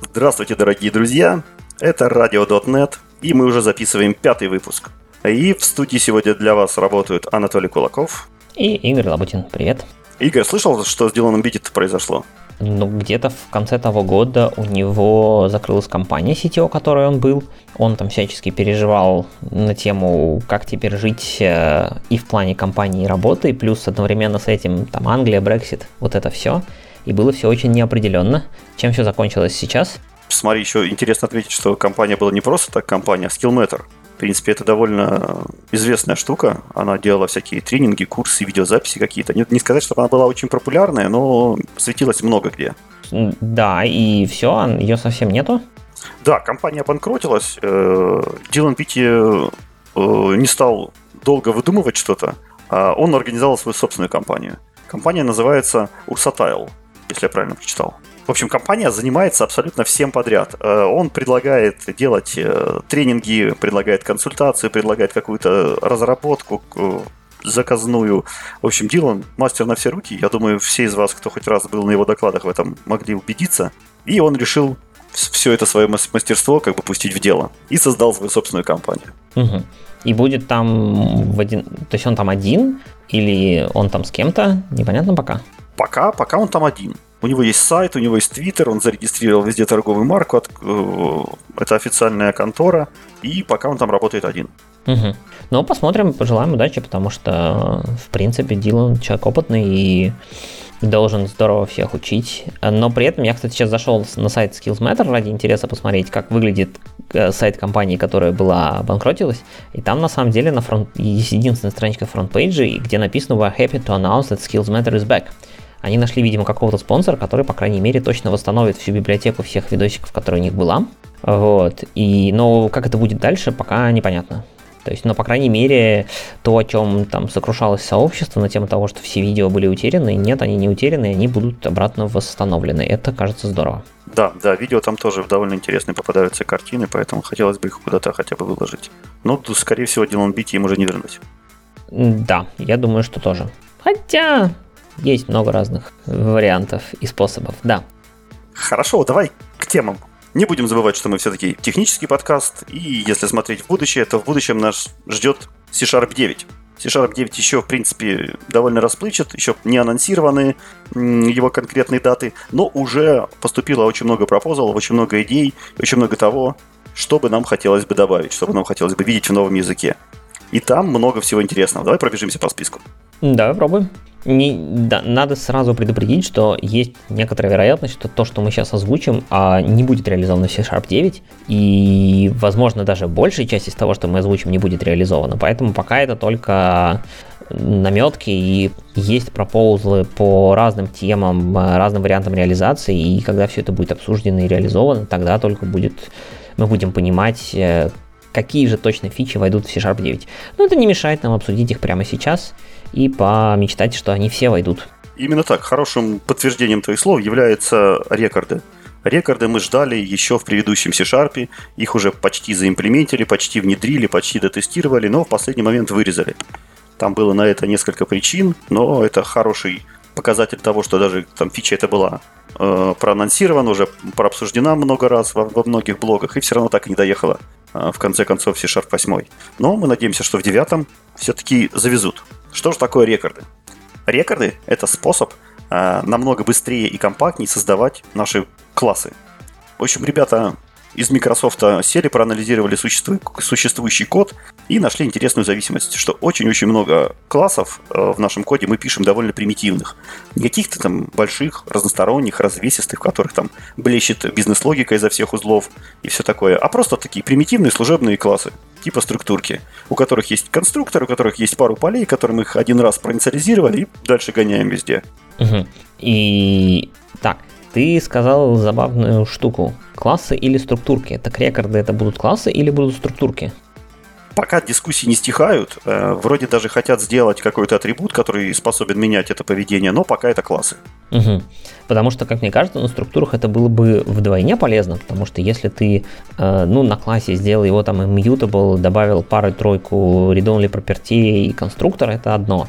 Здравствуйте, дорогие друзья! Это Radio.net, и мы уже записываем пятый выпуск. И в студии сегодня для вас работают Анатолий Кулаков. И Игорь Лабутин. Привет. Игорь, слышал, что с Диланом Бидит произошло? Ну, где-то в конце того года у него закрылась компания CTO, которой он был. Он там всячески переживал на тему, как теперь жить э, и в плане компании и работы, плюс одновременно с этим там Англия, Брексит, вот это все. И было все очень неопределенно. Чем все закончилось сейчас? Смотри, еще интересно отметить, что компания была не просто так компания, а Skillmatter. В принципе, это довольно известная штука. Она делала всякие тренинги, курсы, видеозаписи какие-то. Не, не сказать, что она была очень популярная, но светилась много где. Да, и все, ее совсем нету. Да, компания обанкротилась. Э, Дилан Питти э, не стал долго выдумывать что-то, а он организовал свою собственную компанию. Компания называется Ursatile, если я правильно прочитал. В общем, компания занимается абсолютно всем подряд. Э, он предлагает делать э, тренинги, предлагает консультацию, предлагает какую-то разработку заказную. В общем, Дилан мастер на все руки. Я думаю, все из вас, кто хоть раз был на его докладах в этом, могли убедиться. И он решил все это свое мастерство как бы пустить в дело. И создал свою собственную компанию. Угу. И будет там в один... То есть он там один? Или он там с кем-то? Непонятно пока. Пока, пока он там один. У него есть сайт, у него есть твиттер, он зарегистрировал везде торговую марку, э, это официальная контора, и пока он там работает один. Угу. Ну, посмотрим, пожелаем удачи, потому что, в принципе, Дилан человек опытный и должен здорово всех учить. Но при этом я, кстати, сейчас зашел на сайт Skills Matter ради интереса посмотреть, как выглядит э, сайт компании, которая была банкротилась. И там, на самом деле, на фронт... есть единственная страничка фронт-пейджа, где написано «We're happy to announce that Skills Matter is back». Они нашли, видимо, какого-то спонсора, который, по крайней мере, точно восстановит всю библиотеку всех видосиков, которая у них была. Вот. И, но как это будет дальше, пока непонятно. То есть, но, по крайней мере, то, о чем там сокрушалось сообщество на тему того, что все видео были утеряны, нет, они не утеряны, они будут обратно восстановлены. Это кажется здорово. Да, да, видео там тоже довольно интересные попадаются картины, поэтому хотелось бы их куда-то хотя бы выложить. Но, скорее всего, Дилан Бити им уже не вернуть. Да, я думаю, что тоже. Хотя, есть много разных вариантов и способов, да. Хорошо, давай к темам. Не будем забывать, что мы все-таки технический подкаст, и если смотреть в будущее, то в будущем нас ждет C-Sharp 9. C-Sharp 9 еще, в принципе, довольно расплывчат, еще не анонсированы его конкретные даты, но уже поступило очень много пропозалов, очень много идей, очень много того, что бы нам хотелось бы добавить, что бы нам хотелось бы видеть в новом языке. И там много всего интересного. Давай пробежимся по списку. Давай пробуем. Не, да, надо сразу предупредить, что есть некоторая вероятность, что то, что мы сейчас озвучим, а, не будет реализовано в C-Sharp 9, и, возможно, даже большая часть из того, что мы озвучим, не будет реализована. Поэтому пока это только наметки и есть пропозлы по разным темам, разным вариантам реализации, и когда все это будет обсуждено и реализовано, тогда только будет мы будем понимать, э, какие же точно фичи войдут в C-Sharp 9. Но это не мешает нам обсудить их прямо сейчас и помечтать, что они все войдут. Именно так. Хорошим подтверждением твоих слов являются рекорды. Рекорды мы ждали еще в предыдущем C-Sharp, их уже почти заимплементили, почти внедрили, почти дотестировали, но в последний момент вырезали. Там было на это несколько причин, но это хороший показатель того, что даже там фича это была э, проанонсирована, уже прообсуждена много раз во, во многих блогах, и все равно так и не доехала э, в конце концов C-Sharp 8. Но мы надеемся, что в девятом все-таки завезут. Что же такое рекорды? Рекорды — это способ э, намного быстрее и компактнее создавать наши классы. В общем, ребята из Microsoft сели, проанализировали существующий код и нашли интересную зависимость, что очень-очень много классов э, в нашем коде мы пишем довольно примитивных. Не каких-то там больших, разносторонних, развесистых, в которых там блещет бизнес-логика изо всех узлов и все такое, а просто такие примитивные служебные классы, типа структурки, у которых есть конструктор, у которых есть пару полей, которые мы их один раз проинициализировали и дальше гоняем везде. Угу. И так, ты сказал забавную штуку. Классы или структурки? Так рекорды это будут классы или будут структурки? Пока дискуссии не стихают, э, вроде даже хотят сделать какой-то атрибут, который способен менять это поведение, но пока это классы. Угу. Потому что, как мне кажется, на структурах это было бы вдвойне полезно, потому что если ты э, ну, на классе сделал его там immutable, добавил пару-тройку read-only property и конструктор, это одно.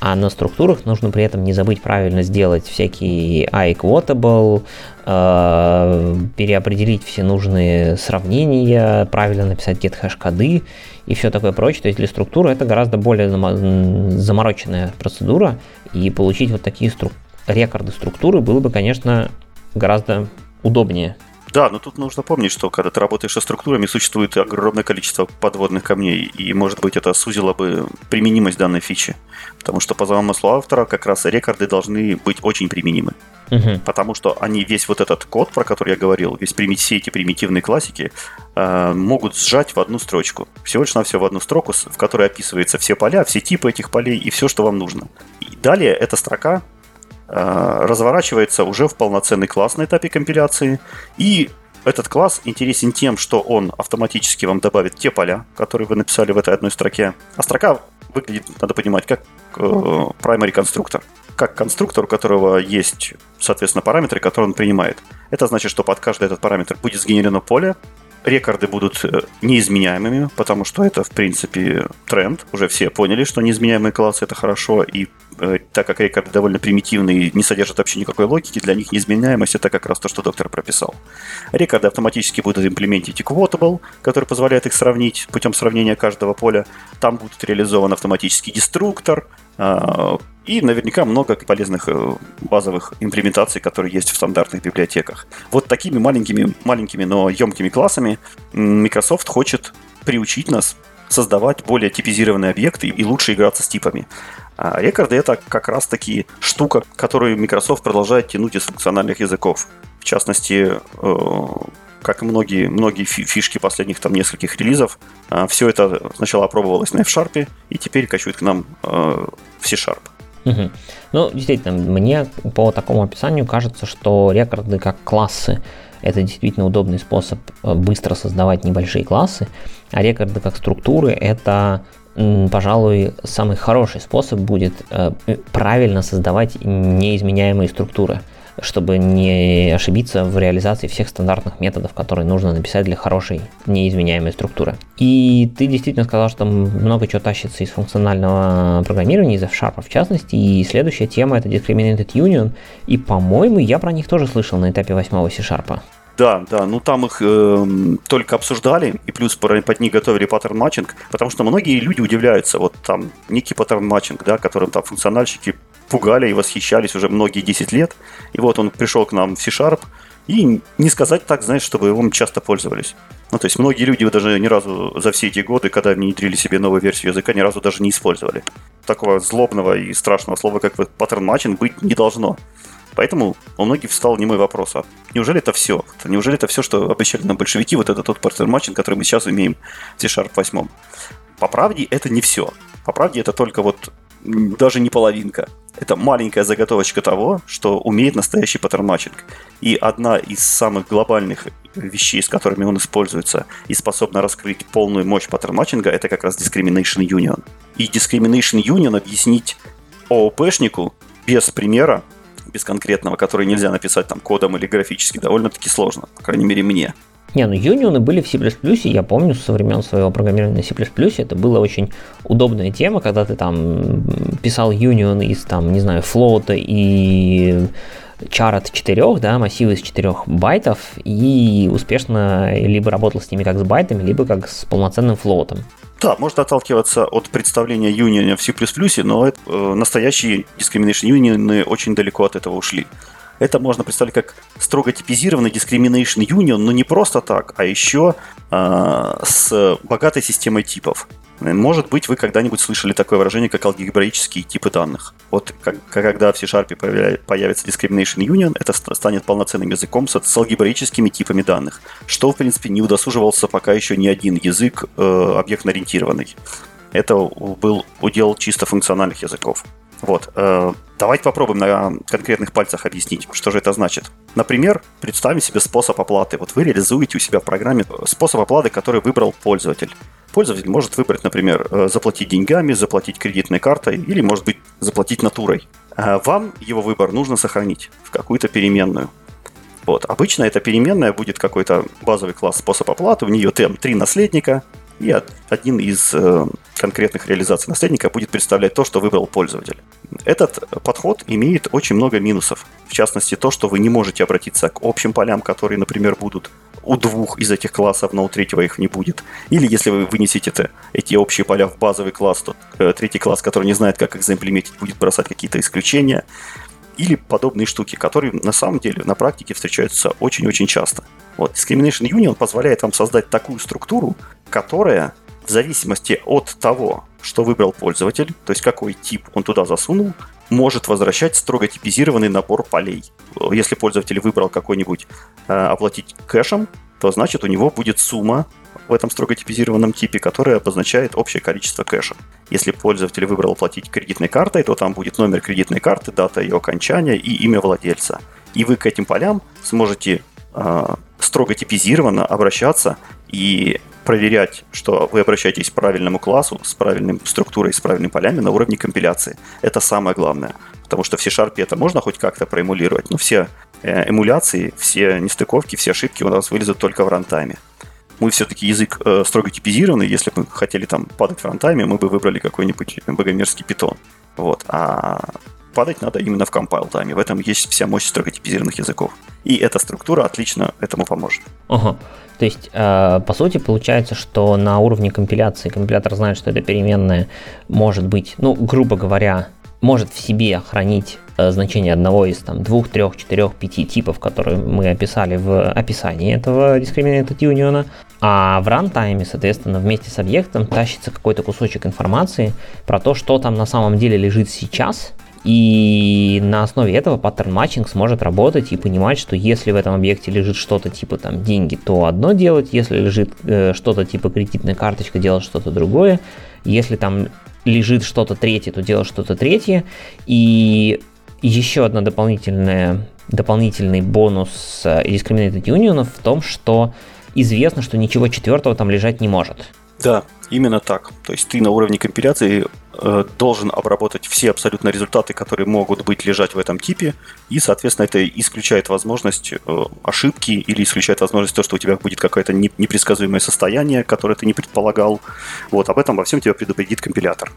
А на структурах нужно при этом не забыть правильно сделать всякие iQuotable, э, переопределить все нужные сравнения, правильно написать get-хэш коды и все такое прочее. То есть для структуры это гораздо более замороченная процедура, и получить вот такие стру- рекорды структуры было бы, конечно, гораздо удобнее. Да, но тут нужно помнить, что когда ты работаешь со структурами, существует огромное количество подводных камней, и, может быть, это сузило бы применимость данной фичи. Потому что, по замыслу автора, как раз рекорды должны быть очень применимы. Угу. Потому что они весь вот этот код, про который я говорил, весь все эти примитивные классики, э, могут сжать в одну строчку. Всего лишь на все в одну строку, в которой описываются все поля, все типы этих полей и все, что вам нужно. И далее эта строка разворачивается уже в полноценный класс на этапе компиляции. И этот класс интересен тем, что он автоматически вам добавит те поля, которые вы написали в этой одной строке. А строка выглядит, надо понимать, как э, primary конструктор. Как конструктор, у которого есть, соответственно, параметры, которые он принимает. Это значит, что под каждый этот параметр будет сгенерировано поле, рекорды будут э, неизменяемыми, потому что это, в принципе, тренд. Уже все поняли, что неизменяемые классы — это хорошо, и э, так как рекорды довольно примитивные, не содержат вообще никакой логики, для них неизменяемость — это как раз то, что доктор прописал. Рекорды автоматически будут имплементить equatable, который позволяет их сравнить путем сравнения каждого поля. Там будет реализован автоматический деструктор, и наверняка много полезных э, базовых имплементаций, которые есть в стандартных библиотеках. Вот такими маленькими, маленькими, но емкими классами Microsoft хочет приучить нас создавать более типизированные объекты и лучше играться с типами. А рекорды это как раз таки штука, которую Microsoft продолжает тянуть из функциональных языков. В частности, э, как и многие, многие фишки последних там нескольких релизов, э, все это сначала опробовалось на F-Sharp и теперь качует к нам в C-Sharp. Угу. Ну, действительно, мне по такому описанию кажется, что рекорды как классы это действительно удобный способ э, быстро создавать небольшие классы, а рекорды как структуры это пожалуй, самый хороший способ будет э, правильно создавать неизменяемые структуры чтобы не ошибиться в реализации всех стандартных методов, которые нужно написать для хорошей неизменяемой структуры. И ты действительно сказал, что много чего тащится из функционального программирования, из F-Sharp в частности, и следующая тема это Discriminated Union, и, по-моему, я про них тоже слышал на этапе 8 C-Sharp. Да, да, ну там их э, только обсуждали, и плюс под них готовили pattern matching, потому что многие люди удивляются, вот там некий pattern matching, да, которым там функциональщики пугали и восхищались уже многие 10 лет. И вот он пришел к нам в C-Sharp, и не сказать так, знаешь, чтобы его часто пользовались. Ну, то есть многие люди даже ни разу за все эти годы, когда внедрили себе новую версию языка, ни разу даже не использовали. Такого злобного и страшного слова, как pattern matching, быть не должно. Поэтому у многих встал немой вопрос, а неужели это все? Неужели это все, что обещали нам большевики, вот это тот pattern matching, который мы сейчас имеем в C-Sharp 8? По правде, это не все. По правде, это только вот даже не половинка. Это маленькая заготовочка того, что умеет настоящий pattern matching. И одна из самых глобальных вещей, с которыми он используется и способна раскрыть полную мощь pattern matching а, это как раз Discriminated Union. И Discriminated Union объяснить ООПшнику без примера, без конкретного, который нельзя написать там кодом или графически, довольно-таки сложно, по крайней мере мне. Не, ну union ы были в C++, я помню со времен своего программирования на C++, это была очень удобная тема, когда ты там писал union из, там, не знаю, float а и char от 4, да, массив из 4 байтов, и успешно либо работал с ними как с байтами, либо как с полноценным float ом. Да, можно отталкиваться от представления юниона в C++, но это, э, настоящие discrimination юнионы очень далеко от этого ушли. Это можно представить как строго типизированный discrimination union, но не просто так, а еще э, с богатой системой типов. Может быть, вы когда-нибудь слышали такое выражение, как алгебраические типы данных. Вот как, когда в C-Sharp появится Discrimination Union, это станет полноценным языком с, с алгебраическими типами данных, что, в принципе, не удосуживался пока еще ни один язык э, объектно-ориентированный. Это был удел чисто функциональных языков. Вот. Э, давайте попробуем на конкретных пальцах объяснить, что же это значит. Например, представим себе способ оплаты. Вот вы реализуете у себя в программе способ оплаты, который выбрал пользователь. Пользователь может выбрать, например, э, заплатить деньгами, заплатить кредитной картой или, может быть, заплатить натурой. э, вам его выбор нужно сохранить в какую-то переменную. Вот. Обычно эта переменная будет какой-то базовый класс способ оплаты, у нее там три наследника, и один из конкретных реализаций наследника будет представлять то, что выбрал пользователь. Этот подход имеет очень много минусов. В частности, то, что вы не можете обратиться к общим полям, которые, например, будут у двух из этих классов, но у третьего их не будет. Или если вы вынесете это, эти общие поля в базовый класс, то э, третий класс, который не знает, как их заимплементить, будет бросать какие-то исключения. Или подобные штуки, которые на самом деле на практике встречаются очень-очень часто. Вот, Discrimination Union позволяет вам создать такую структуру, которая в зависимости от того, что выбрал пользователь, то есть какой тип он туда засунул, может возвращать строго типизированный набор полей. Если пользователь выбрал какой-нибудь э, оплатить кэшем, то значит у него будет сумма в этом строго типизированном типе, которая обозначает общее количество кэша. Если пользователь выбрал оплатить кредитной картой, то там будет номер кредитной карты, дата ее окончания и имя владельца. И вы к этим полям сможете строго типизированно обращаться и проверять, что вы обращаетесь к правильному классу, с правильной структурой, с правильными полями на уровне компиляции. Это самое главное. Потому что в C-Sharp это можно хоть как-то проэмулировать, но все э, эмуляции, все нестыковки, все ошибки у нас вылезут только в рантайме. Мы все-таки язык э, строго типизированный. Если бы мы хотели там падать в рантайме, мы бы выбрали какой-нибудь богомерзкий питон. Вот. А падать надо именно в compile тайме. В этом есть вся мощь строго типизированных языков. И эта структура отлично этому поможет. Ага. То есть, э, по сути, получается, что на уровне компиляции компилятор знает, что эта переменная может быть, ну, грубо говоря, может в себе хранить э, значение одного из там, двух, трех, четырех, пяти типов, которые мы описали в описании этого Discriminated Union, а в рантайме, соответственно, вместе с объектом тащится какой-то кусочек информации про то, что там на самом деле лежит сейчас, и на основе этого паттерн матчинг сможет работать и понимать, что если в этом объекте лежит что-то типа там деньги, то одно делать, если лежит э, что-то типа кредитная карточка, делать что-то другое, если там лежит что-то третье, то делать что-то третье. И еще одна дополнительная, дополнительный бонус Discriminated Union в том, что известно, что ничего четвертого там лежать не может. Да, именно так. То есть ты на уровне компиляции э, должен обработать все абсолютно результаты, которые могут быть лежать в этом типе, и, соответственно, это исключает возможность э, ошибки или исключает возможность то, что у тебя будет какое-то непредсказуемое состояние, которое ты не предполагал. Вот, об этом во всем тебя предупредит компилятор.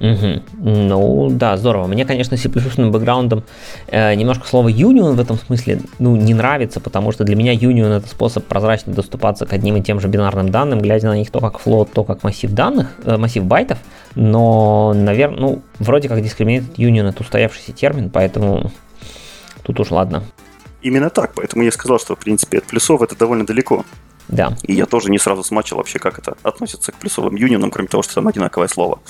Угу. Ну да, здорово. Мне, конечно, C++ бэкграундом э, немножко слово union в этом смысле ну, не нравится, потому что для меня union это способ прозрачно доступаться к одним и тем же бинарным данным, глядя на них то как float, то как массив данных, э, массив байтов. Но, наверное, ну, вроде как discriminated union это устоявшийся термин, поэтому тут уж ладно. Именно так, поэтому я сказал, что, в принципе, от плюсов это довольно далеко. Да. И я тоже не сразу смачил вообще, как это относится к плюсовым юнионам, кроме того, что там одинаковое слово.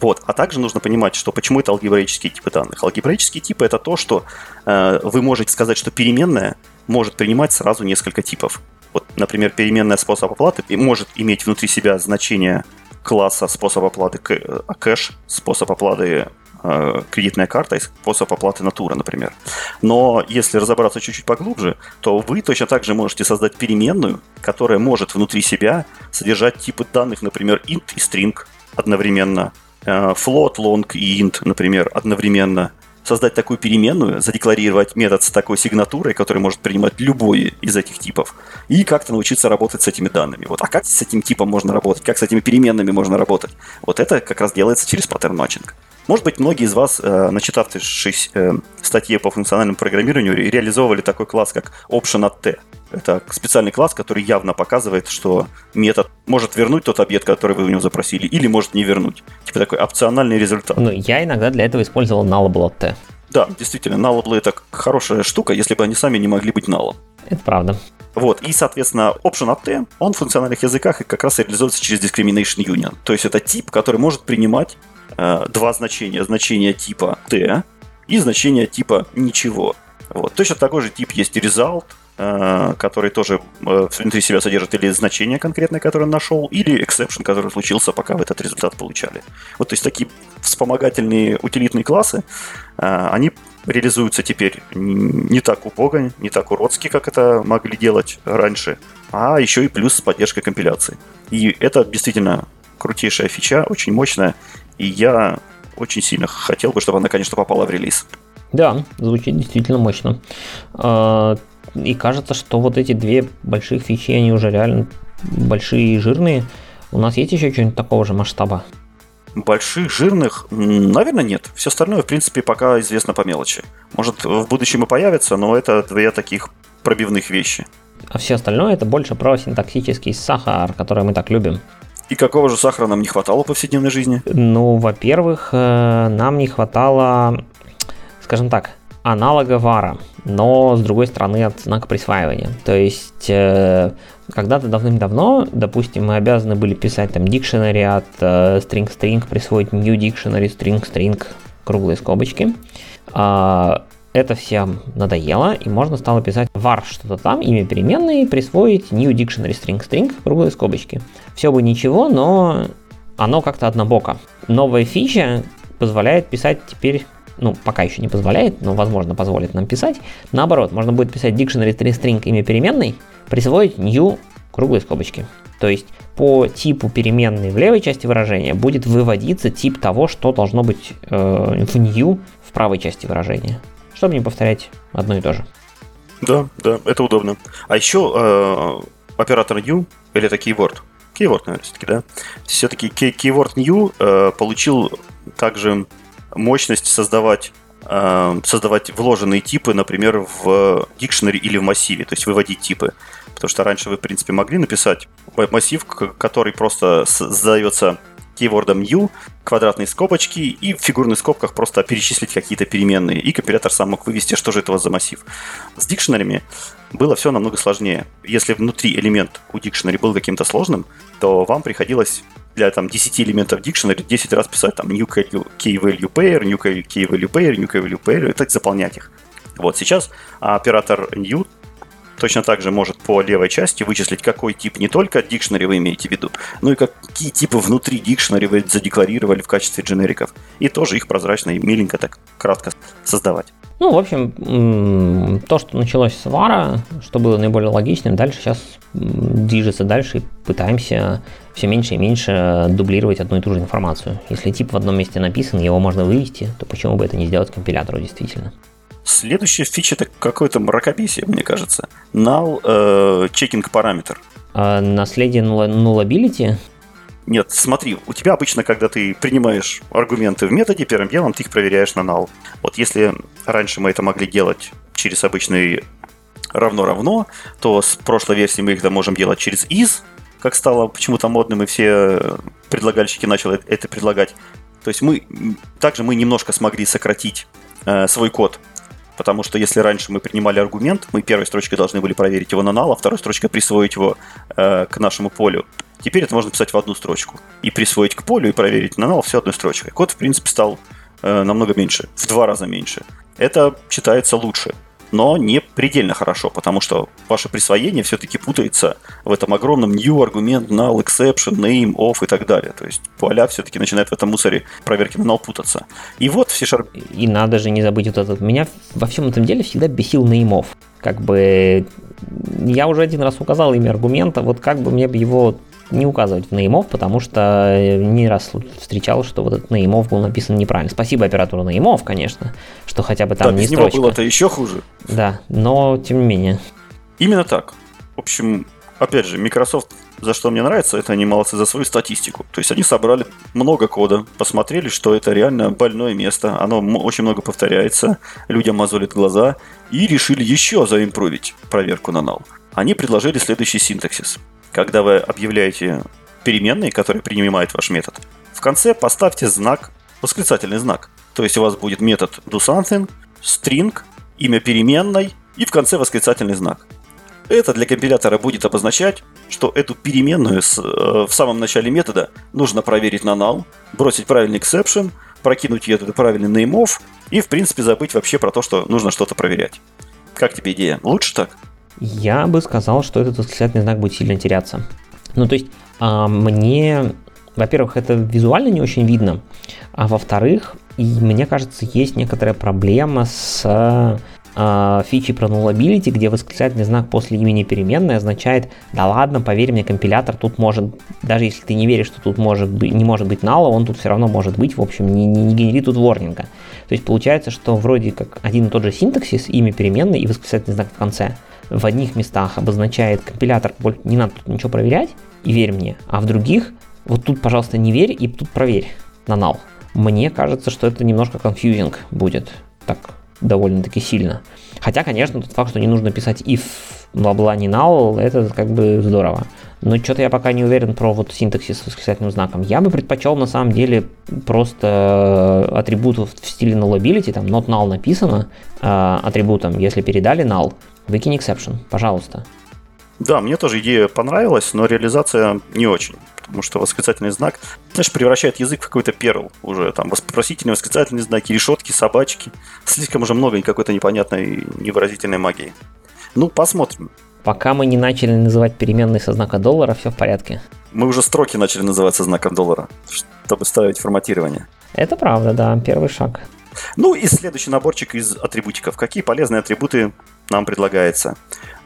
Вот. А также нужно понимать, что почему это алгебраические типы данных. Алгебраические типы это то, что э, вы можете сказать, что переменная может принимать сразу несколько типов. Вот, например, переменная способ оплаты может иметь внутри себя значение класса способ оплаты э, кэш, способ оплаты Э, кредитная карта и способ оплаты натура, например. Но если разобраться чуть-чуть поглубже, то вы точно так же можете создать переменную, которая может внутри себя содержать типы данных, например, int и string одновременно, float, long и int, например, одновременно, создать такую переменную, задекларировать метод с такой сигнатурой, который может принимать любой из этих типов, и как-то научиться работать с этими данными. Вот. А как с этим типом можно работать? Как с этими переменными можно работать? Вот это как раз делается через паттерн матчинг. Может быть, многие из вас, э, начитавшись э, статьи по функциональному программированию, реализовывали такой класс, как option at t. Это специальный класс, который явно показывает, что метод может вернуть тот объект, который вы у него запросили, или может не вернуть. Типа такой опциональный результат. Ну, я иногда для этого использовал nullable от t. Да, действительно, nullable это хорошая штука, если бы они сами не могли быть null. Это правда. Вот, и, соответственно, option at t, он в функциональных языках как раз реализуется через discrimination union. То есть это тип, который может принимать э, два значения. Значение типа t и значение типа ничего. Вот. Точно такой же тип есть result, э, который тоже э, внутри себя содержит или значение конкретное, которое он нашел, или exception, который случился, пока вы этот результат получали. Вот, то есть такие вспомогательные утилитные классы, они реализуются теперь не так убого, не так уродски, как это могли делать раньше, а еще и плюс с поддержкой компиляции. И это действительно крутейшая фича, очень мощная, и я очень сильно хотел бы, чтобы она, конечно, попала в релиз. Да, звучит действительно мощно. А, и кажется, что вот эти две больших фичи, они уже реально большие и жирные. У нас есть еще что-нибудь такого же масштаба? Больших, жирных, наверное, нет. Все остальное, в принципе, пока известно по мелочи. Может, в будущем и появится, но это две таких пробивных вещи. А все остальное это больше про синтаксический сахар, который мы так любим. И какого же сахара нам не хватало в повседневной жизни? Ну, во-первых, э, нам не хватало, скажем так, аналога вара, но с другой стороны от знака присваивания. То есть э, когда-то давным-давно, допустим, мы обязаны были писать там dictionary от э, string string, присвоить new dictionary string string, круглые скобочки. А, это всем надоело, и можно стало писать var что-то там, имя переменной, присвоить new dictionary string string, круглые скобочки. Все бы ничего, но оно как-то однобоко. Новая фича позволяет писать теперь ну, пока еще не позволяет, но, возможно, позволит нам писать. Наоборот, можно будет писать dictionary string имя переменной, присвоить new круглые скобочки. То есть по типу переменной в левой части выражения будет выводиться тип того, что должно быть э, в new в правой части выражения, чтобы не повторять одно и то же. Да, да, это удобно. А еще э, оператор new или это keyword, keyword, наверное, все-таки, да? Все-таки keyword new э, получил также мощность создавать э, создавать вложенные типы, например, в дикшнери или в массиве, то есть выводить типы. Потому что раньше вы, в принципе, могли написать массив, который просто задается кейвордом new, квадратные скобочки и в фигурных скобках просто перечислить какие-то переменные. И компилятор сам мог вывести, что же это за массив. С дикшнерами было все намного сложнее. Если внутри элемент у дикшнери был каким-то сложным, то вам приходилось для там 10 элементов дикшнери 10 раз писать там new key value pair, new key value pair, new key value pair, и так заполнять их. Вот сейчас оператор new точно так же может по левой части вычислить, какой тип не только дикшнери вы имеете в виду, но и какие типы внутри дикшнери вы задекларировали в качестве дженериков. И тоже их прозрачно и миленько так кратко создавать. Ну, в общем, то, что началось с вара, что было наиболее логичным, дальше сейчас движется дальше и пытаемся все меньше и меньше дублировать одну и ту же информацию. Если тип в одном месте написан, его можно вывести, то почему бы это не сделать компилятору действительно? Следующая фича это какое-то мракобесие, мне кажется. Null э, checking параметр. А наследие nullability? Нет, смотри, у тебя обычно, когда ты принимаешь аргументы в методе, первым делом ты их проверяешь на null. Вот если раньше мы это могли делать через обычный равно-равно, то с прошлой версии мы их можем делать через is, как стало почему-то модным, и все предлагальщики начали это предлагать. То есть мы также мы немножко смогли сократить э, свой код Потому что если раньше мы принимали аргумент, мы первой строчкой должны были проверить его на null, а второй строчкой присвоить его э, к нашему полю. Теперь это можно писать в одну строчку. И присвоить к полю, и проверить на null все одной строчкой. Код, в принципе, стал э, намного меньше, в два раза меньше. Это читается лучше но не предельно хорошо, потому что ваше присвоение все-таки путается в этом огромном new аргумент, null, exception, name, off и так далее. То есть поля все-таки начинает в этом мусоре проверки на null путаться. И вот все C-Sharp... И надо же не забыть вот этот. Меня во всем этом деле всегда бесил name off. Как бы я уже один раз указал имя аргумента, вот как бы мне бы его не указывать в наимов, потому что не раз встречал, что вот этот наимов был написан неправильно. Спасибо оператору наимов, конечно, что хотя бы там да, не без строчка. него было-то еще хуже. Да, но тем не менее. Именно так. В общем, опять же, Microsoft, за что мне нравится, это они молодцы за свою статистику. То есть они собрали много кода, посмотрели, что это реально больное место, оно очень много повторяется, людям мозолит глаза, и решили еще заимпровить проверку на null. Они предложили следующий синтаксис когда вы объявляете переменные, которые принимает ваш метод, в конце поставьте знак, восклицательный знак. То есть у вас будет метод doSomething, string, имя переменной и в конце восклицательный знак. Это для компилятора будет обозначать, что эту переменную с, э, в самом начале метода нужно проверить на null, бросить правильный exception, прокинуть ее туда правильный nameoff и, в принципе, забыть вообще про то, что нужно что-то проверять. Как тебе идея? Лучше так? Я бы сказал, что этот восклицательный знак будет сильно теряться. Ну, то есть, а, мне, во-первых, это визуально не очень видно, а во-вторых, и мне кажется, есть некоторая проблема с э, фичи про nullability, где восклицательный знак после имени переменной означает, да ладно, поверь мне, компилятор тут может, даже если ты не веришь, что тут может быть, не может быть null, он тут все равно может быть, в общем, не, не, не генерит тут ворнинга. То есть получается, что вроде как один и тот же синтаксис, имя переменной и восклицательный знак в конце в одних местах обозначает компилятор, не надо тут ничего проверять, и верь мне, а в других, вот тут, пожалуйста, не верь, и тут проверь на null. Мне кажется, что это немножко confusing будет. Так, довольно-таки сильно. Хотя, конечно, тот факт, что не нужно писать if бла-бла не null, это как бы здорово. Но что-то я пока не уверен про вот синтаксис с восклицательным знаком. Я бы предпочел на самом деле просто атрибутов в стиле nullability, там not null написано э, атрибутом, если передали null, выкинь exception, пожалуйста. Да, мне тоже идея понравилась, но реализация не очень потому что восклицательный знак, знаешь, превращает язык в какой-то перл уже, там, вопросительные восклицательные знаки, решетки, собачки. Слишком уже много какой-то непонятной невыразительной магии. Ну, посмотрим. Пока мы не начали называть переменные со знака доллара, все в порядке. Мы уже строки начали называть со знаком доллара, чтобы ставить форматирование. Это правда, да, первый шаг. Ну и следующий наборчик из атрибутиков. Какие полезные атрибуты нам предлагается?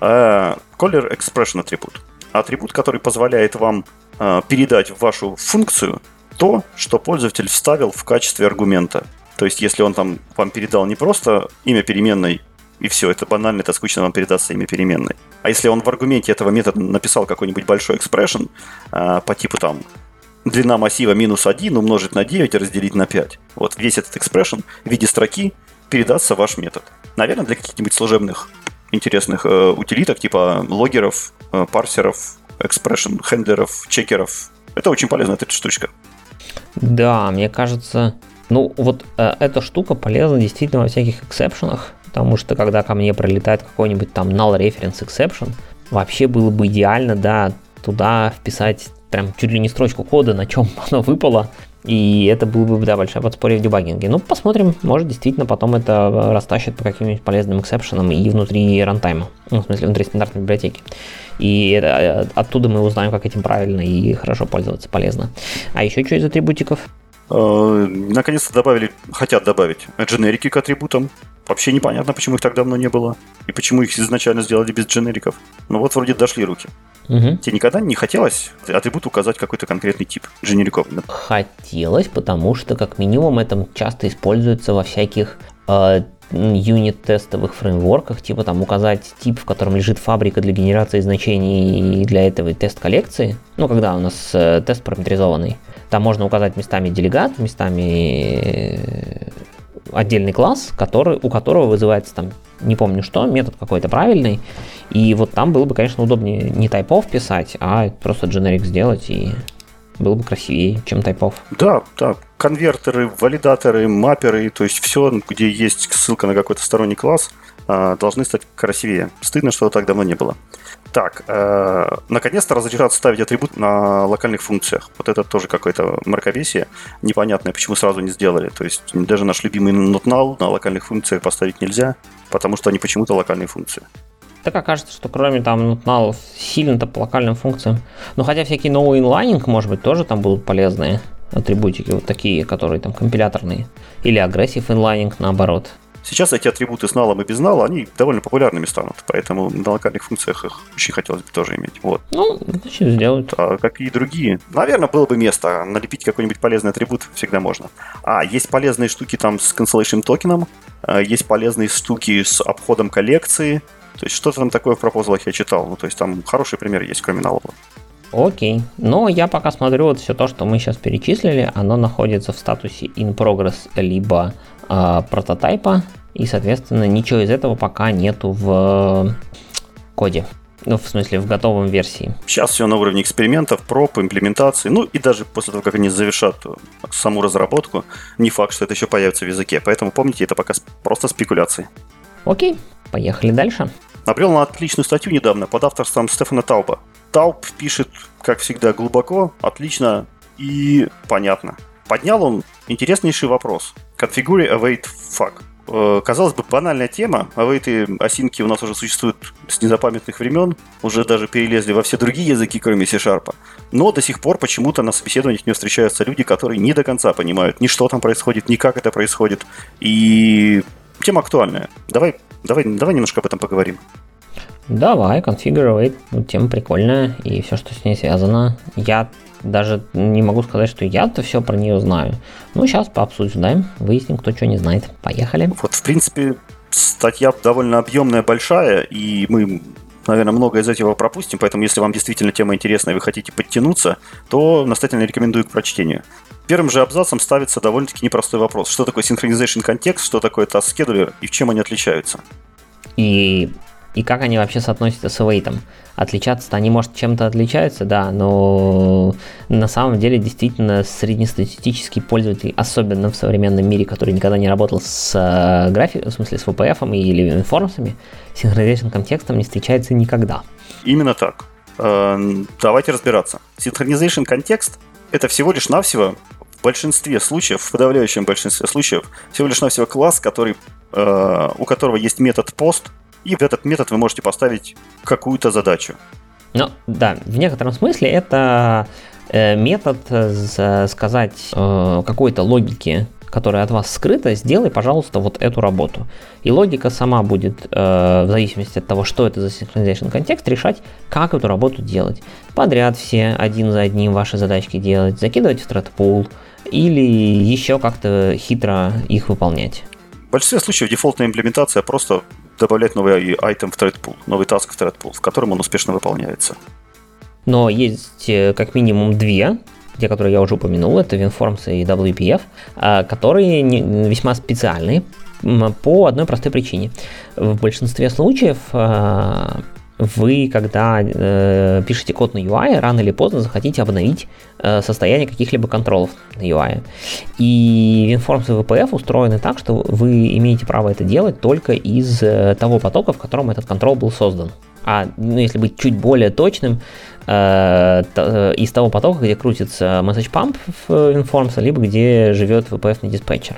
Uh, Color Expression атрибут. Атрибут, который позволяет вам э, передать в вашу функцию то, что пользователь вставил в качестве аргумента. То есть, если он там вам передал не просто имя переменной, и все, это банально, это скучно вам передастся имя переменной. А если он в аргументе этого метода написал какой-нибудь большой экспрессион э, по типу там длина массива минус 1 умножить на 9 и разделить на 5. Вот весь этот экспрессион в виде строки передастся ваш метод. Наверное, для каких-нибудь служебных интересных э, утилиток типа логеров, э, парсеров, экспрессион хендлеров, чекеров. Это очень полезная эта штучка. Да, мне кажется, ну вот э, эта штука полезна действительно во всяких эксепшенах, потому что когда ко мне пролетает какой-нибудь там null reference exception, вообще было бы идеально, да, туда вписать прям чуть ли не строчку кода, на чем оно выпало, и это было бы, да, большое подспорье в дебагинге. Ну, посмотрим, может, действительно потом это растащит по каким-нибудь полезным эксепшенам и внутри рантайма, ну, в смысле, внутри стандартной библиотеки. И это, э, оттуда мы узнаем, как этим правильно и хорошо пользоваться, полезно. А еще что из атрибутиков? Э, наконец-то добавили, хотят добавить дженерики к атрибутам. Вообще непонятно, почему их так давно не было. И почему их изначально сделали без дженериков. Ну вот вроде дошли руки. Угу. Тебе никогда не хотелось атрибут указать какой-то конкретный тип дженериков? Хотелось, потому что как минимум это часто используется во всяких э, юнит-тестовых фреймворках, типа там указать тип, в котором лежит фабрика для генерации значений и для этого тест коллекции. Ну, когда у нас э, тест параметризованный. Там можно указать местами делегат, местами э, отдельный класс, который, у которого вызывается там, не помню что, метод какой-то правильный. И вот там было бы, конечно, удобнее не тайпов писать, а просто generic сделать и было бы красивее, чем тайпов. Да, да. Конвертеры, валидаторы, мапперы, то есть все, где есть ссылка на какой-то сторонний класс, а, должны стать красивее. Стыдно, что так давно не было. Так, э, наконец-то разрешат ставить атрибут на локальных функциях. Вот это тоже какое-то мракобесие непонятное, почему сразу не сделали. То есть даже наш любимый notnull на локальных функциях поставить нельзя, потому что они почему-то локальные функции. Так окажется, что кроме там notnull сильно-то по локальным функциям. Ну хотя всякие новые inlining, может быть, тоже там будут полезные атрибутики, вот такие, которые там компиляторные. Или aggressive inlining наоборот. Сейчас эти атрибуты с налом и без нала, они довольно популярными станут, поэтому на локальных функциях их очень хотелось бы тоже иметь. Вот. Ну, значит, сделают. А как и другие. Наверное, было бы место. Налепить какой-нибудь полезный атрибут всегда можно. А, есть полезные штуки там с cancellation токеном, а, есть полезные штуки с обходом коллекции. То есть что-то там такое в пропозалах я читал. Ну, то есть там хороший пример есть, кроме налога. Окей. Но я пока смотрю вот все то, что мы сейчас перечислили, оно находится в статусе in progress либо э, прототайпа, и, соответственно, ничего из этого пока нету в коде. Ну, в смысле, в готовом версии. Сейчас все на уровне экспериментов, проб, имплементации. Ну, и даже после того, как они завершат саму разработку, не факт, что это еще появится в языке. Поэтому помните, это пока просто спекуляции. Окей, поехали дальше. Набрел на отличную статью недавно под авторством Стефана Тауба. Тауб пишет, как всегда, глубоко, отлично и понятно. Поднял он интереснейший вопрос. Configure await fuck. Э, казалось бы, банальная тема, а эти осинки у нас уже существуют с незапамятных времен, уже даже перелезли во все другие языки, кроме C-Sharp. Но до сих пор почему-то на собеседованиях не встречаются люди, которые не до конца понимают ни что там происходит, ни как это происходит. И тема актуальная. Давай Давай, давай немножко об этом поговорим. Давай, Await, ну, тема прикольная, и все, что с ней связано. Я даже не могу сказать, что я-то все про нее знаю. Ну, сейчас пообсуждаем, выясним, кто что не знает. Поехали. Вот, в принципе, статья довольно объемная, большая, и мы наверное, много из этого пропустим, поэтому если вам действительно тема интересна и вы хотите подтянуться, то настоятельно рекомендую к прочтению. Первым же абзацем ставится довольно-таки непростой вопрос. Что такое synchronization контекст, что такое task scheduler и в чем они отличаются? И и как они вообще соотносятся с await. Отличаться-то они, может, чем-то отличаются, да, но на самом деле действительно среднестатистический пользователь, особенно в современном мире, который никогда не работал с э, графикой, в смысле с VPF или информсами, синхронизation контекстом не встречается никогда. Именно так. Э, давайте разбираться. Synchronization контекст — это всего лишь навсего в большинстве случаев, в подавляющем большинстве случаев, всего лишь навсего класс, который, э, у которого есть метод post — и в этот метод вы можете поставить какую-то задачу. Ну, да, в некотором смысле это э, метод э, сказать э, какой-то логике, которая от вас скрыта, сделай, пожалуйста, вот эту работу. И логика сама будет, в зависимости от того, что это за synchronization контекст, решать, как эту работу делать. Подряд все, один за одним ваши задачки делать, закидывать в pool или еще как-то хитро их выполнять. В большинстве случаев дефолтная имплементация просто добавлять новый item в thread новый task в thread в котором он успешно выполняется. Но есть э, как минимум две, те, которые я уже упомянул, это WinForms и WPF, а, которые весьма специальные по одной простой причине. В большинстве случаев а, вы, когда э, пишете код на UI, рано или поздно захотите обновить э, состояние каких-либо контролов на UI. И WinForms и VPF устроены так, что вы имеете право это делать только из э, того потока, в котором этот контрол был создан. А ну, если быть чуть более точным, э, э, из того потока, где крутится message pump в WinForms, либо где живет VPF диспетчер.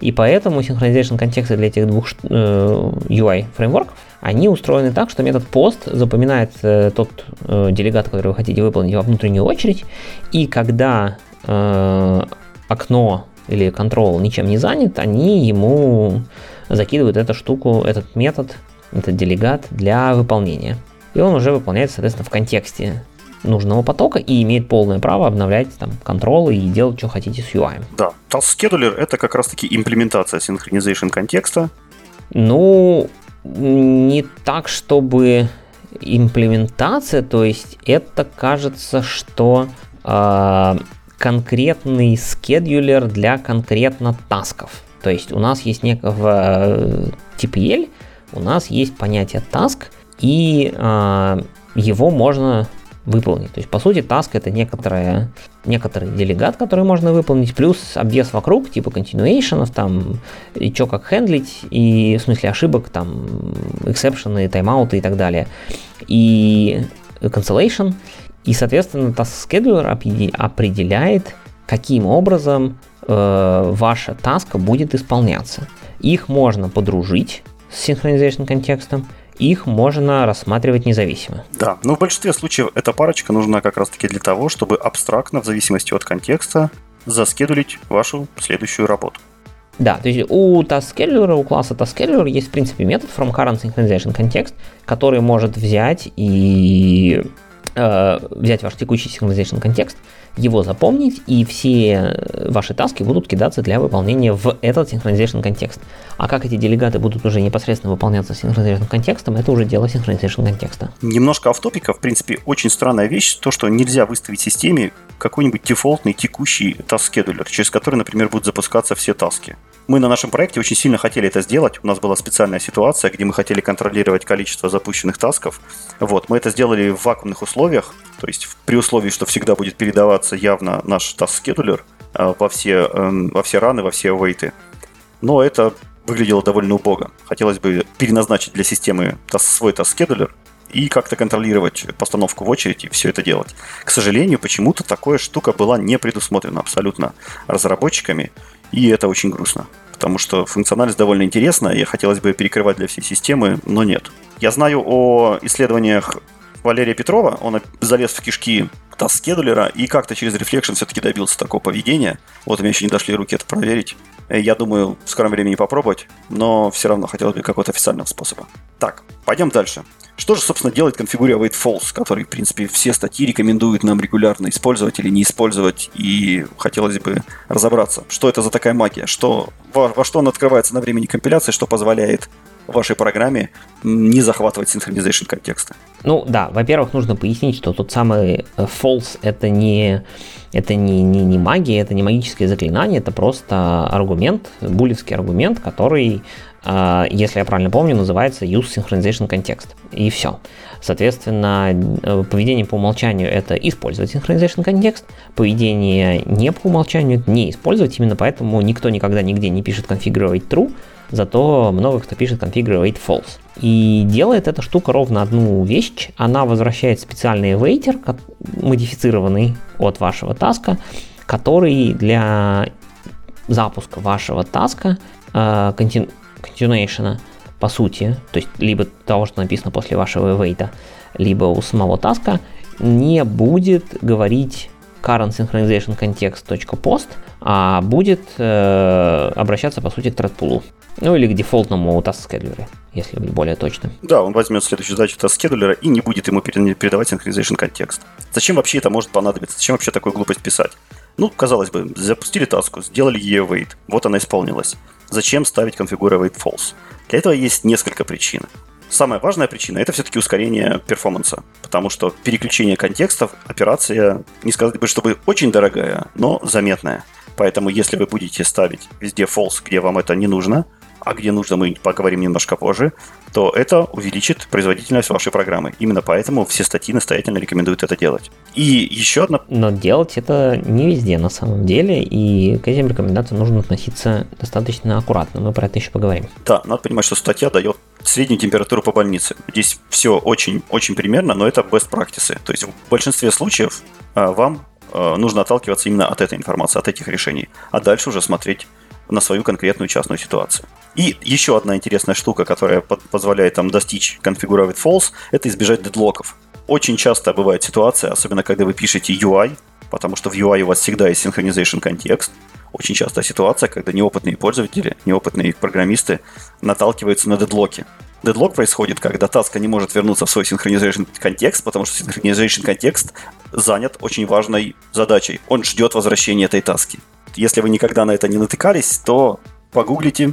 И поэтому синхронизация контекста для этих двух э, UI фреймворков они устроены так, что метод post запоминает э, тот э, делегат, который вы хотите выполнить во внутреннюю очередь, и когда э, окно или control ничем не занят, они ему закидывают эту штуку, этот метод, этот делегат для выполнения. И он уже выполняется, соответственно, в контексте нужного потока и имеет полное право обновлять там контролы и делать, что хотите с UI. Да, Task Scheduler это как раз-таки имплементация synchronization контекста. Ну, не так, чтобы имплементация, то есть это кажется, что э, конкретный скедулер для конкретно тасков. То есть у нас есть некого в э, TPL, у нас есть понятие task, и э, его можно выполнить. То есть, по сути, task это некоторая, некоторый делегат, который можно выполнить, плюс обвес вокруг, типа continuation, там, и что как хендлить, и в смысле ошибок, там, эксепшены, тайм-ауты и так далее. И cancellation. И, соответственно, task scheduler определяет, каким образом э, ваша таска будет исполняться. Их можно подружить с synchronization контекстом, их можно рассматривать независимо. Да, но в большинстве случаев эта парочка нужна как раз-таки для того, чтобы абстрактно, в зависимости от контекста, заскедулить вашу следующую работу. Да, то есть у TaskScheduler, у класса TaskScheduler есть, в принципе, метод from current synchronization context, который может взять и э, взять ваш текущий synchronization контекст, его запомнить, и все ваши таски будут кидаться для выполнения в этот синхронизation контекст. А как эти делегаты будут уже непосредственно выполняться синхронизation контекстом, это уже дело синхронизation контекста. Немножко автопика, в принципе, очень странная вещь, то, что нельзя выставить системе какой-нибудь дефолтный текущий task-scheduler, через который, например, будут запускаться все таски. Мы на нашем проекте очень сильно хотели это сделать. У нас была специальная ситуация, где мы хотели контролировать количество запущенных тасков. Вот, мы это сделали в вакуумных условиях, то есть при условии, что всегда будет передаваться явно наш task-scheduler э, во все, эм, во все раны, во все вейты. Но это выглядело довольно убого. Хотелось бы переназначить для системы свой task-scheduler и как-то контролировать постановку в очередь и все это делать. К сожалению, почему-то такая штука была не предусмотрена абсолютно разработчиками, и это очень грустно. Потому что функциональность довольно интересная, и хотелось бы перекрывать для всей системы, но нет. Я знаю о исследованиях Валерия Петрова, он залез в кишки таскедулера и как-то через Reflection все-таки добился такого поведения. Вот у меня еще не дошли руки это проверить. Э, я думаю, в скором времени попробовать, но все равно хотелось бы какого-то официального способа. Так, пойдем дальше. Что же, собственно, делает Configure False, который, в принципе, все статьи рекомендуют нам регулярно использовать или не использовать, и хотелось бы разобраться, что это за такая магия, что, во, во что он открывается на времени компиляции, что позволяет вашей программе не захватывать синхронизation контекста. Ну да, во-первых, нужно пояснить, что тот самый э, false это не это не, не, не магия, это не магическое заклинание, это просто аргумент, булевский аргумент, который, э, если я правильно помню, называется use synchronization context. И все. Соответственно, э, поведение по умолчанию это использовать synchronization контекст, поведение не по умолчанию не использовать, именно поэтому никто никогда нигде не пишет configure true, зато много кто пишет configure false. И делает эта штука ровно одну вещь. Она возвращает специальный вейтер, модифицированный от вашего таска, который для запуска вашего таска uh, continuation, по сути, то есть либо того, что написано после вашего вейта, либо у самого таска, не будет говорить current synchronization context.post, а будет э, обращаться, по сути, к thread Ну или к дефолтному scheduler, если быть более точным. Да, он возьмет следующую задачу scheduler и не будет ему передавать synchronization контекст. Зачем вообще это может понадобиться? Зачем вообще такую глупость писать? Ну, казалось бы, запустили таску, сделали ее wait, вот она исполнилась. Зачем ставить configure wait false? Для этого есть несколько причин. Самая важная причина это все-таки ускорение перформанса, потому что переключение контекстов, операция, не сказать бы, чтобы очень дорогая, но заметная. Поэтому если вы будете ставить везде false, где вам это не нужно, а где нужно, мы поговорим немножко позже, то это увеличит производительность вашей программы. Именно поэтому все статьи настоятельно рекомендуют это делать. И еще одна... Но делать это не везде на самом деле, и к этим рекомендациям нужно относиться достаточно аккуратно. Мы про это еще поговорим. Да, надо понимать, что статья дает среднюю температуру по больнице. Здесь все очень-очень примерно, но это best practices. То есть в большинстве случаев а, вам а, нужно отталкиваться именно от этой информации, от этих решений, а дальше уже смотреть на свою конкретную частную ситуацию. И еще одна интересная штука, которая позволяет там достичь configure false, это избежать дедлоков. Очень часто бывает ситуация, особенно когда вы пишете UI, потому что в UI у вас всегда есть synchronization контекст. Очень частая ситуация, когда неопытные пользователи, неопытные программисты наталкиваются на дедлоки. Дедлок происходит, когда таска не может вернуться в свой synchronization контекст, потому что synchronization контекст занят очень важной задачей. Он ждет возвращения этой таски. Если вы никогда на это не натыкались, то погуглите.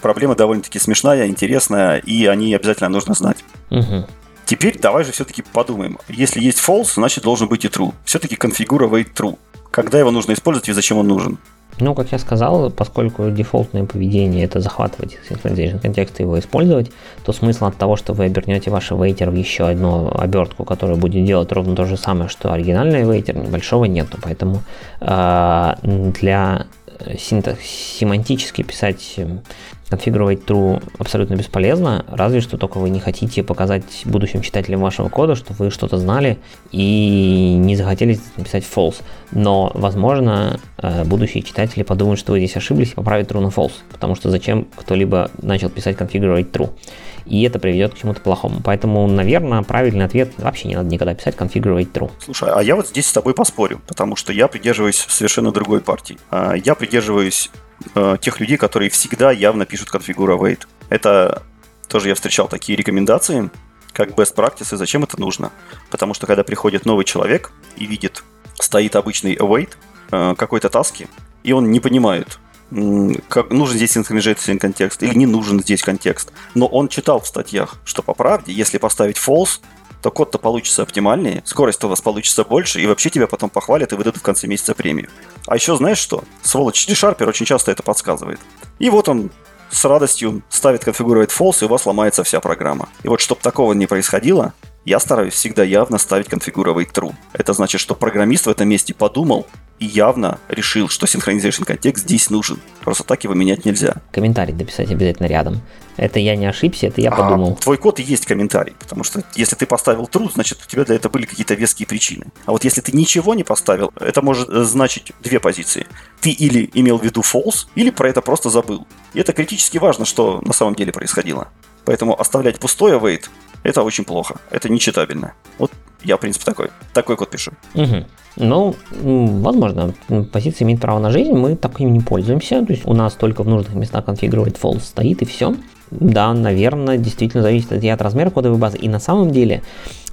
Проблема довольно-таки смешная, интересная, и о ней обязательно нужно знать. Угу. Теперь давай же все-таки подумаем. Если есть false, значит должен быть и true. Все-таки конфигуровать true. Когда его нужно использовать и зачем он нужен? Ну, как я сказал, поскольку дефолтное поведение это захватывать synchronization контекст и его использовать, то смысл от того, что вы обернете ваш вейтер в еще одну обертку, которая будет делать ровно то же самое, что оригинальный вейтер, небольшого нету. Поэтому э, для семантически писать конфигурировать true абсолютно бесполезно, разве что только вы не хотите показать будущим читателям вашего кода, что вы что-то знали и не захотели написать false. Но, возможно, э, будущие читатели подумают, что вы здесь ошиблись и поправят true на false, потому что зачем кто-либо начал писать конфигурировать true. И это приведет к чему-то плохому. Поэтому, наверное, правильный ответ вообще не надо никогда писать конфигурировать true. Слушай, а я вот здесь с тобой поспорю, потому что я придерживаюсь совершенно другой партии. А, я придерживаюсь э, тех людей, которые всегда явно пишут конфигура await. Это тоже я встречал такие рекомендации, как best practices, зачем это нужно. Потому что когда приходит новый человек и видит, стоит обычный await э, какой-то таски, и он не понимает, как, нужен здесь synchronization контекст или не нужен здесь контекст. Но он читал в статьях, что по правде, если поставить false, то код-то получится оптимальнее, скорость у вас получится больше, и вообще тебя потом похвалят и выдадут в конце месяца премию. А еще знаешь что? Сволочь C-Sharper очень часто это подсказывает. И вот он с радостью ставит конфигурирует false, и у вас ломается вся программа. И вот чтобы такого не происходило, я стараюсь всегда явно ставить конфигуровать true. Это значит, что программист в этом месте подумал и явно решил, что синхронизation контекст здесь нужен. Просто так его менять нельзя. Комментарий дописать обязательно рядом. Это я не ошибся, это я а, подумал. Твой код и есть комментарий, потому что если ты поставил true, значит у тебя для этого были какие-то веские причины. А вот если ты ничего не поставил, это может э, значить две позиции. Ты или имел в виду false, или про это просто забыл. И это критически важно, что на самом деле происходило. Поэтому оставлять пустое await это очень плохо. Это нечитабельно. Вот Я, в принципе, такой. Такой код пишу. Угу. Ну, возможно, позиция имеет право на жизнь, мы таким не пользуемся. То есть у нас только в нужных местах конфигурировать false стоит и все. Да, наверное, действительно зависит от, от размера кодовой базы. И на самом деле,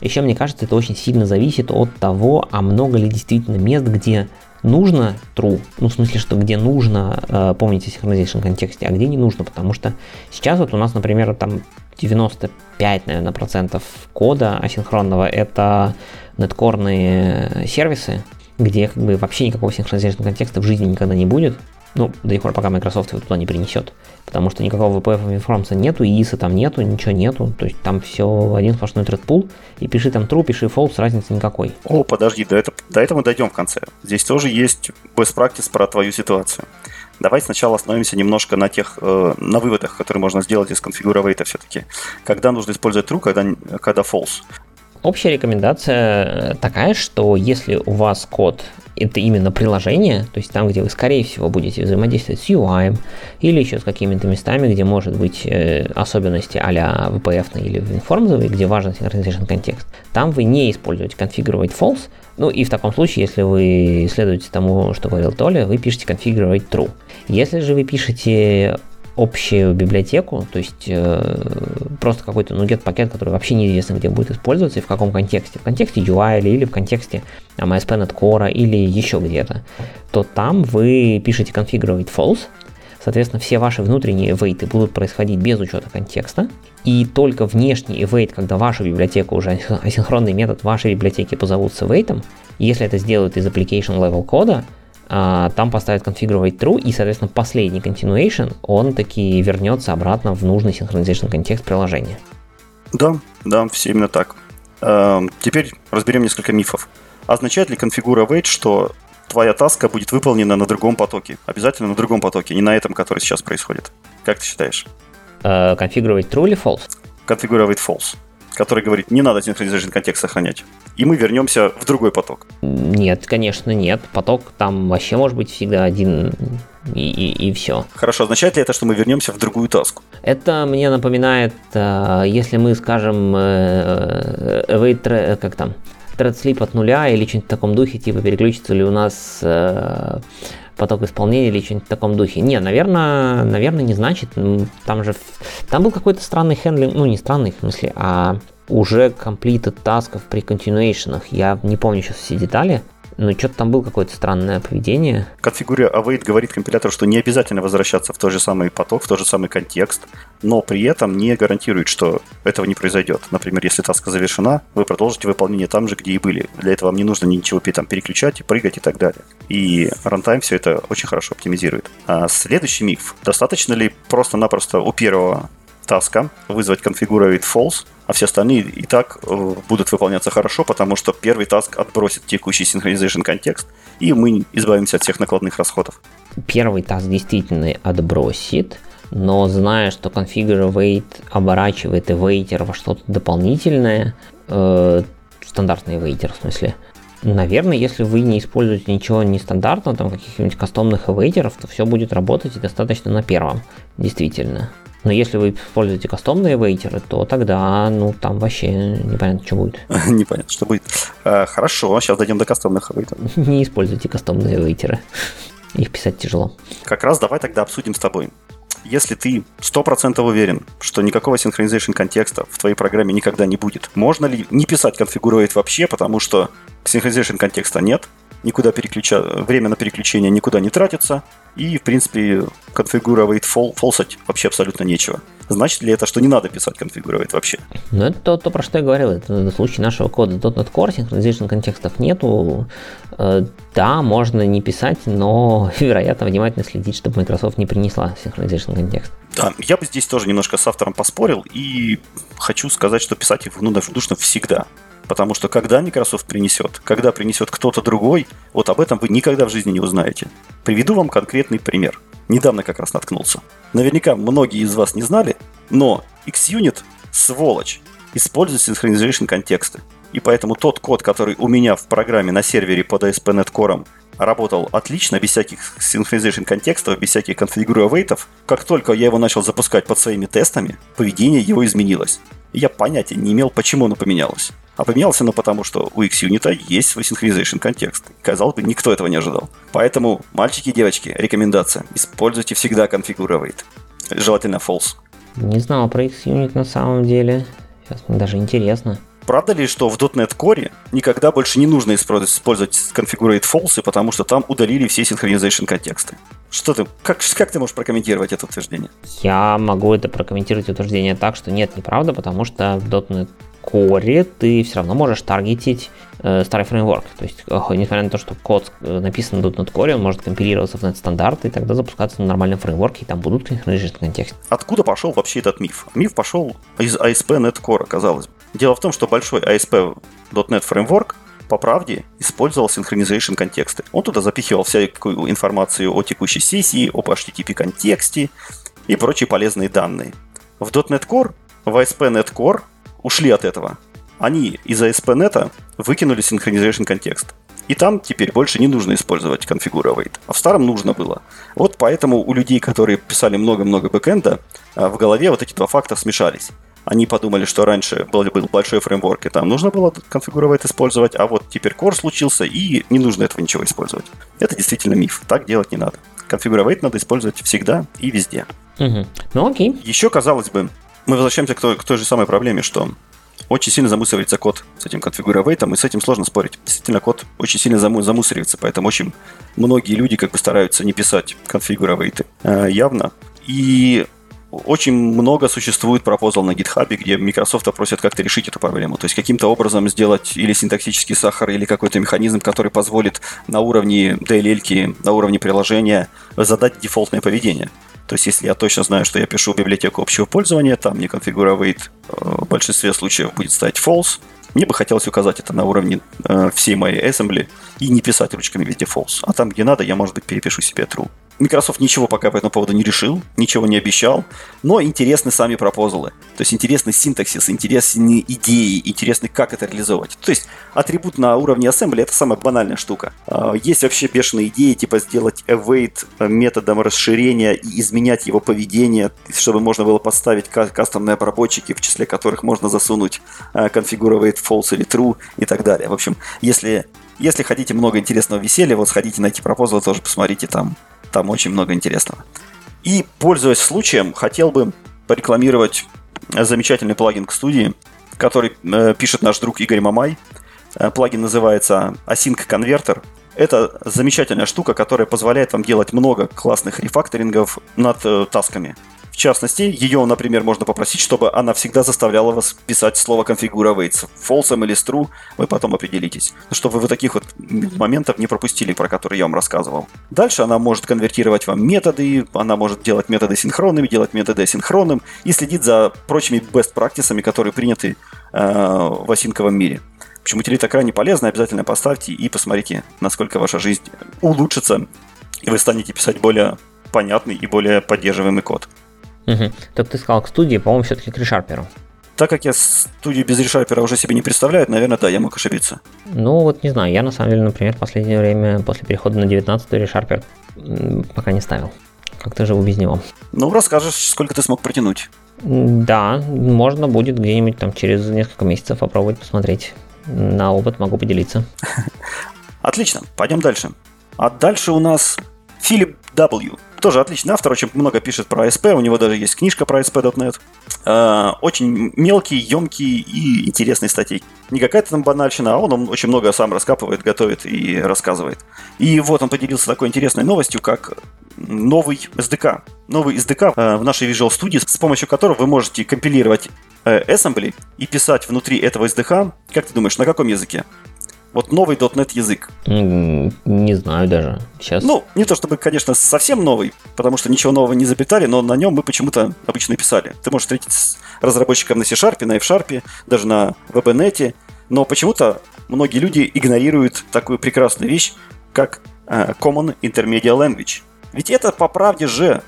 еще мне кажется, это очень сильно зависит от того, а много ли действительно мест, где нужно true, ну в смысле, что где нужно, э, помните, synchronization контексте, а где не нужно, потому что сейчас вот у нас, например, там 95, наверное, процентов кода асинхронного это неткорные сервисы, где как бы вообще никакого синхронизированного контекста в жизни никогда не будет. Ну, до тех пор, пока Microsoft его туда не принесет. Потому что никакого VPF информации нету, и ISA там нету, ничего нету. То есть там все один сплошной pool. И пиши там true, пиши false, разницы никакой. О, подожди, до, этого, до этого дойдем в конце. Здесь тоже есть best practice про твою ситуацию. Давай сначала остановимся немножко на тех, э, на выводах, которые можно сделать из конфигуровейта все-таки. Когда нужно использовать true, когда, когда false. Общая рекомендация такая, что если у вас код это именно приложение, то есть там, где вы, скорее всего, будете взаимодействовать с UI или еще с какими-то местами, где может быть э, особенности а-ля VPF или WinForms, где важен synchronization контекст, там вы не используете конфигурировать false, ну и в таком случае, если вы следуете тому, что говорил Толя, вы пишете конфигурировать true. Если же вы пишете общую библиотеку, то есть э, просто какой-то нугет пакет, который вообще неизвестно, где будет использоваться и в каком контексте. В контексте UI или, или в контексте MSP Core или еще где-то, то там вы пишете конфигурировать false, Соответственно, все ваши внутренние вейты будут происходить без учета контекста. И только внешний await, когда ваша библиотека уже асинхронный метод вашей библиотеки позовутся вейтом, если это сделают из application level кода, там поставят конфигурировать true, и, соответственно, последний continuation, он таки вернется обратно в нужный synchronization контекст приложения. Да, да, все именно так. Эм, теперь разберем несколько мифов. Означает ли конфигура wait, что твоя таска будет выполнена на другом потоке? Обязательно на другом потоке, не на этом, который сейчас происходит. Как ты считаешь? Э, конфигурировать true или false? Конфигурировать false который говорит, не надо synchronization контекст сохранять. И мы вернемся в другой поток. Нет, конечно, нет. Поток там вообще может быть всегда один и, и, и все. Хорошо, означает ли это, что мы вернемся в другую таску? Это мне напоминает, э, если мы скажем, э, э, await, как там, thread sleep от нуля или что-нибудь в таком духе, типа переключится ли у нас поток исполнения или что-нибудь в таком духе. Не, наверное, наверное, не значит. Там же там был какой-то странный handling, ну не странный в смысле, а уже completed task ов при continuation. Я не помню сейчас все детали. Ну, что-то там было какое-то странное поведение. Configure await говорит компилятору, что не обязательно возвращаться в тот же самый поток, в тот же самый контекст, но при этом не гарантирует, что этого не произойдет. Например, если task а завершена, вы продолжите выполнение там же, где и были. Для этого вам не нужно ничего там переключать, прыгать и так далее. И runtime все это очень хорошо оптимизирует. А следующий миф. Достаточно ли просто-напросто у первого таска вызвать конфигурировать false, а все остальные и так э, будут выполняться хорошо, потому что первый таск отбросит текущий synchronization контекст, и мы избавимся от всех накладных расходов. Первый таск действительно отбросит, но зная, что configure wait оборачивает waiter во что-то дополнительное, э, стандартный waiter в смысле, Наверное, если вы не используете ничего нестандартного, там каких-нибудь кастомных эвейтеров, то все будет работать и достаточно на первом, действительно. Но если вы используете кастомные вейтеры, то тогда, ну, там вообще непонятно, что будет. Непонятно, что будет. А, хорошо, сейчас дойдем до кастомных вейтеров. Не используйте кастомные вейтеры. Их писать тяжело. Как раз давай тогда обсудим с тобой. Если ты 100% уверен, что никакого синхронизации контекста в твоей программе никогда не будет, можно ли не писать конфигуровать вообще, потому что синхронизации контекста нет, никуда переключа... время на переключение никуда не тратится, и, в принципе, конфигурировать фол... фолсать вообще абсолютно нечего. Значит ли это, что не надо писать конфигурировать вообще? Ну, это то, то, про что я говорил. Это в случае нашего кода .NET Core, синхронизation контекстов нету. Э, да, можно не писать, но, вероятно, внимательно следить, чтобы Microsoft не принесла синхронизation контекст. Да, я бы здесь тоже немножко с автором поспорил, и хочу сказать, что писать их ну, нужно всегда. Потому что когда Microsoft принесет, когда принесет кто-то другой, вот об этом вы никогда в жизни не узнаете. Приведу вам конкретный пример. Недавно как раз наткнулся. Наверняка многие из вас не знали, но XUnit, сволочь, использует synchronization контексты. И поэтому тот код, который у меня в программе на сервере под ASP.NET Core работал отлично, без всяких synchronization контекстов, без всяких конфигуровейтов, как только я его начал запускать под своими тестами, поведение его изменилось. Я понятия не имел, почему оно поменялось. А поменялся оно потому, что у XUnit есть свой synchronization контекст. Казалось бы, никто этого не ожидал. Поэтому, мальчики и девочки, рекомендация. Используйте всегда configure Желательно false. Не знал про XUnit на самом деле. Сейчас мне даже интересно. Правда ли, что в .NET Core никогда больше не нужно использовать configurate false, потому что там удалили все synchronization контексты? Что ты, как, как ты можешь прокомментировать это утверждение? Я могу это прокомментировать утверждение так, что нет, неправда, потому что в .NET Core ты все равно можешь таргетить э, старый фреймворк. То есть, несмотря на то, что код э, написан в .NET Core, он может компилироваться в .NET-стандарты и тогда запускаться на нормальном фреймворке, и там будут синхронизировать контекст. Откуда пошел вообще этот миф? Миф пошел из ASP.NET Core, казалось бы. Дело в том, что большой ASP.NET фреймворк по правде использовал synchronization контексты. Он туда запихивал всякую информацию о текущей сессии, об HTTP контексте и прочие полезные данные. В .NET Core, в ASP.NET Core ушли от этого. Они из ASP.NET выкинули synchronization контекст. И там теперь больше не нужно использовать configure А в старом нужно было. Вот поэтому у людей, которые писали много-много бэкэнда, в голове вот эти два факта смешались. Они подумали, что раньше был, был большой фреймворк, и там нужно было конфигурировать использовать, а вот теперь core случился, и не нужно этого ничего использовать. Это действительно миф. Так делать не надо. Конфигурировать надо использовать всегда и везде. Угу. Ну окей. Еще, казалось бы, мы возвращаемся к той, к той же самой проблеме, что очень сильно замусоривается код с этим конфигуровейтом, и с этим сложно спорить. Действительно, код очень сильно заму- замусоривается, поэтому очень многие люди как бы стараются не писать конфигуровейты э, явно. И очень много существует пропозал на GitHub, где Microsoft просят как-то решить эту проблему. То есть каким-то образом сделать или синтаксический сахар, или какой-то механизм, который позволит на уровне DLL, на уровне приложения задать дефолтное поведение. То есть, если я точно знаю, что я пишу библиотеку общего пользования, там мне конфигуровать э, в большинстве случаев будет стать false, мне бы хотелось указать это на уровне э, всей моей assembly и не писать ручками везде false. А там, где надо, я, может быть, перепишу себе true. Microsoft ничего пока по этому поводу не решил, ничего не обещал, но интересны сами пропозалы. То есть интересный синтаксис, интересные идеи, интересны, как это реализовать. То есть атрибут на уровне assembly это самая банальная штука. А, есть вообще бешеные идеи, типа сделать await методом расширения и изменять его поведение, чтобы можно было подставить кастомные обработчики, в числе которых можно засунуть configure а, false или true и так далее. В общем, если если хотите много интересного веселья, вот сходите на эти пропозалы, тоже посмотрите там там очень много интересного. И, пользуясь случаем, хотел бы порекламировать замечательный плагин к студии, который э, пишет наш друг Игорь Мамай. Э, плагин называется Async Converter. Это замечательная штука, которая позволяет вам делать много классных рефакторингов над э, тасками частности, ее, например, можно попросить, чтобы она всегда заставляла вас писать слово configure false или с true, вы потом определитесь. Чтобы вы таких вот моментов не пропустили, про которые я вам рассказывал. Дальше она может конвертировать вам методы, она может делать методы синхронными, делать методы асинхронным и следить за прочими best практисами, которые приняты э, в осинковом мире. В общем, утилита крайне полезна, обязательно поставьте и посмотрите, насколько ваша жизнь улучшится, и вы станете писать более понятный и более поддерживаемый код. Угу. Так ты сказал к студии, по-моему, все-таки к решарперу. Так как я студию без решарпера уже себе не представляю, наверное, да, я мог ошибиться. Ну, вот не знаю, я на самом деле, например, в последнее время, после перехода на 19 решарпер пока не ставил. Как-то живу без него. Ну, расскажешь, сколько ты смог протянуть. Да, можно будет где-нибудь там через несколько месяцев попробовать посмотреть. На опыт могу поделиться. Отлично, пойдем дальше. А дальше у нас Филипп W. Тоже отличный автор, очень много пишет про ASP, у него даже есть книжка про ASP.NET. Э, очень мелкий, емкий и интересный статей. Не какая-то там банальщина, а он, он очень много сам раскапывает, готовит и рассказывает. И вот он поделился такой интересной новостью, как новый SDK. Новый SDK э, в нашей Visual Studio, с помощью которого вы можете компилировать э, assembly и писать внутри этого SDK, как ты думаешь, на каком языке? Вот новый .NET язык. Не знаю даже. Сейчас. Ну, не то чтобы, конечно, совсем новый, потому что ничего нового не запитали, но на нем мы почему-то обычно писали. Ты можешь встретить с разработчиком на C-Sharp, на F-Sharp, даже на VBNet, но почему-то многие люди игнорируют такую прекрасную вещь, как uh, Common Intermediate Language. Ведь это, по правде же,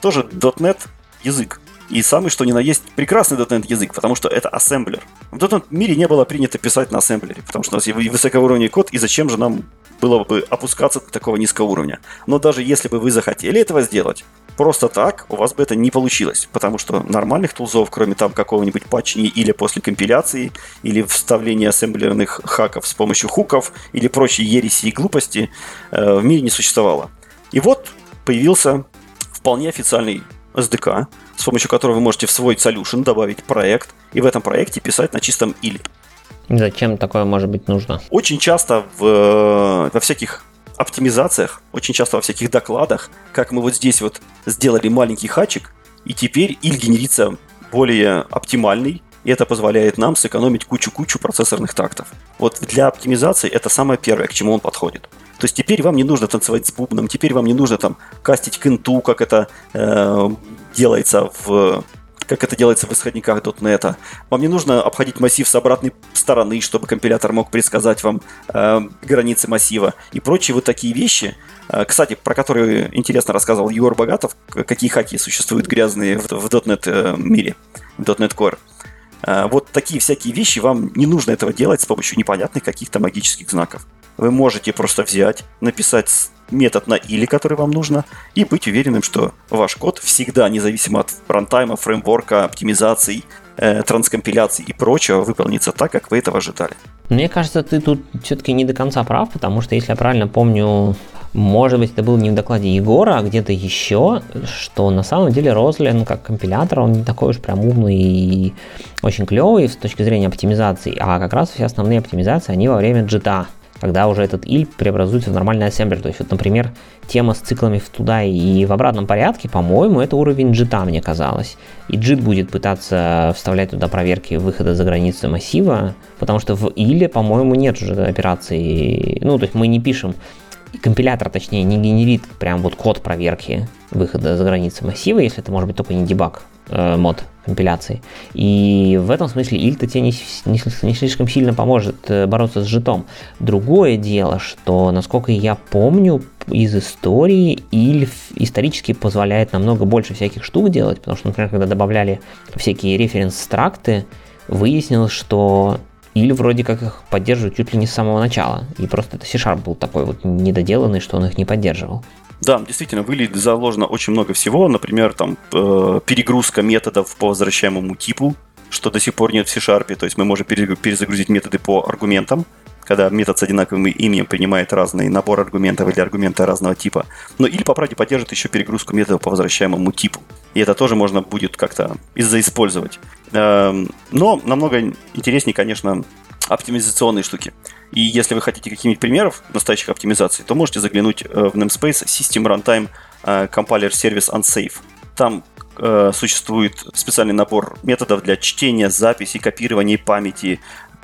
тоже .NET язык. И самый что ни на есть прекрасный .NET язык, потому что это ассемблер. В .NET мире не было принято писать на ассемблере, потому что у нас есть высокоуровневый код, и зачем же нам было бы опускаться до такого низкого уровня. Но даже если бы вы захотели этого сделать, просто так у вас бы это не получилось, потому что нормальных тулзов, кроме там какого-нибудь патчни или после компиляции, или вставления ассемблерных хаков с помощью хуков, или прочей ереси и глупости, э, в мире не существовало. И вот появился вполне официальный SDK, с помощью которого вы можете в свой solution добавить проект, и в этом проекте писать на чистом или. Зачем такое может быть нужно? Очень часто в, э, во всяких оптимизациях, очень часто во всяких докладах, как мы вот здесь вот сделали маленький хачик, и теперь иль генерится более оптимальный, и это позволяет нам сэкономить кучу-кучу процессорных тактов. Вот для оптимизации это самое первое, к чему он подходит. То есть теперь вам не нужно танцевать с бубном, теперь вам не нужно там кастить к инту, как это э, делается в как это делается в исходниках .NET. Вам не нужно обходить массив с обратной стороны, чтобы компилятор мог предсказать вам э, границы массива и прочие вот такие вещи. Э, кстати, про которые интересно рассказывал Егор Богатов, какие хаки существуют грязные в, в .NET э, мире, в .NET Core. Э, вот такие всякие вещи, вам не нужно этого делать с помощью непонятных каких-то магических знаков. Вы можете просто взять, написать метод на или, который вам нужно, и быть уверенным, что ваш код всегда, независимо от рантайма, фреймворка, оптимизаций, э, транскомпиляций и прочего, выполнится так, как вы этого ожидали. Мне кажется, ты тут все-таки не до конца прав, потому что, если я правильно помню, может быть, это было не в докладе Егора, а где-то еще, что на самом деле Рослин как компилятор, он не такой уж прям умный и очень клевый с точки зрения оптимизации, а как раз все основные оптимизации, они во время джита когда уже этот иль преобразуется в нормальный ассемблер. То есть, вот, например, тема с циклами в туда и в обратном порядке, по-моему, это уровень джита, мне казалось. И джит будет пытаться вставлять туда проверки выхода за границы массива, потому что в иле, по-моему, нет уже операции. Ну, то есть мы не пишем компилятор, точнее, не генерит прям вот код проверки выхода за границы массива, если это может быть только не дебаг э, мод компиляции. И в этом смысле ильта тебе не, не, не слишком сильно поможет э, бороться с житом. Другое дело, что, насколько я помню, из истории Ильф исторически позволяет намного больше всяких штук делать, потому что, например, когда добавляли всякие референс-стракты, выяснилось, что или вроде как их поддерживают чуть ли не с самого начала. И просто это C-Sharp был такой вот недоделанный, что он их не поддерживал. Да, действительно, в Или заложено очень много всего. Например, там э, перегрузка методов по возвращаемому типу, что до сих пор нет в C-Sharp. То есть мы можем перезагрузить методы по аргументам, когда метод с одинаковым именем принимает разный набор аргументов или аргументы разного типа. Но или, по правде, поддержит еще перегрузку методов по возвращаемому типу. И это тоже можно будет как-то из-за-использовать. Эм, но намного интереснее, конечно, оптимизационные штуки. И если вы хотите каких-нибудь примеров настоящих оптимизаций, то можете заглянуть э, в namespace System Runtime э, Compiler Service Unsafe. Там э, существует специальный набор методов для чтения, записи, копирования памяти,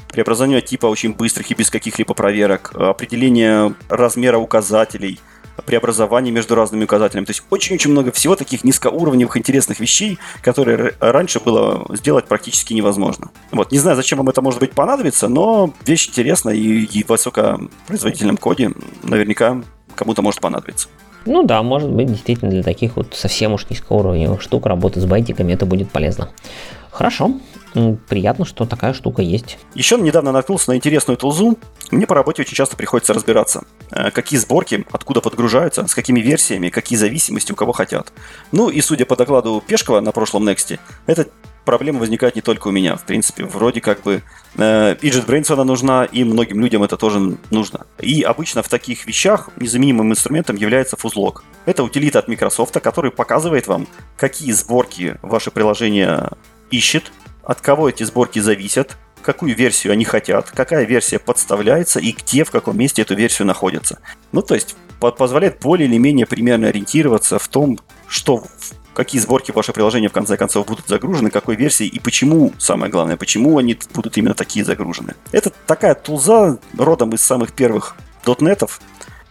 преобразования типа очень быстрых и без каких-либо проверок, определение размера указателей – преобразований между разными указателями. То есть очень-очень много всего таких низкоуровневых интересных вещей, которые раньше было сделать практически невозможно. Вот, не знаю, зачем вам это может быть понадобится, но вещь интересная и, и в высокопроизводительном коде наверняка кому-то может понадобиться. Ну да, может быть, действительно для таких вот совсем уж низкоуровневых штук работы с байтиками это будет полезно. Хорошо, приятно, что такая штука есть. Еще недавно наткнулся на интересную тулзу. Мне по работе очень часто приходится разбираться, э, какие сборки, откуда подгружаются, с какими версиями, какие зависимости у кого хотят. Ну и судя по докладу Пешкова на прошлом Next, эта проблема возникает не только у меня. В принципе, вроде как бы э, и JetBrains она нужна, и многим людям это тоже нужно. И обычно в таких вещах незаменимым инструментом является фузлог. Это утилита от Microsoft, который показывает вам, какие сборки ваше приложение ищет, от кого эти сборки зависят, какую версию они хотят, какая версия подставляется и где, в каком месте эту версию находится. Ну, то есть позволяет более или менее примерно ориентироваться в том, что какие сборки ваше приложение в конце концов будут загружены, какой версии и почему, самое главное, почему они будут именно такие загружены. Это такая тулза родом из самых первых дотнетов,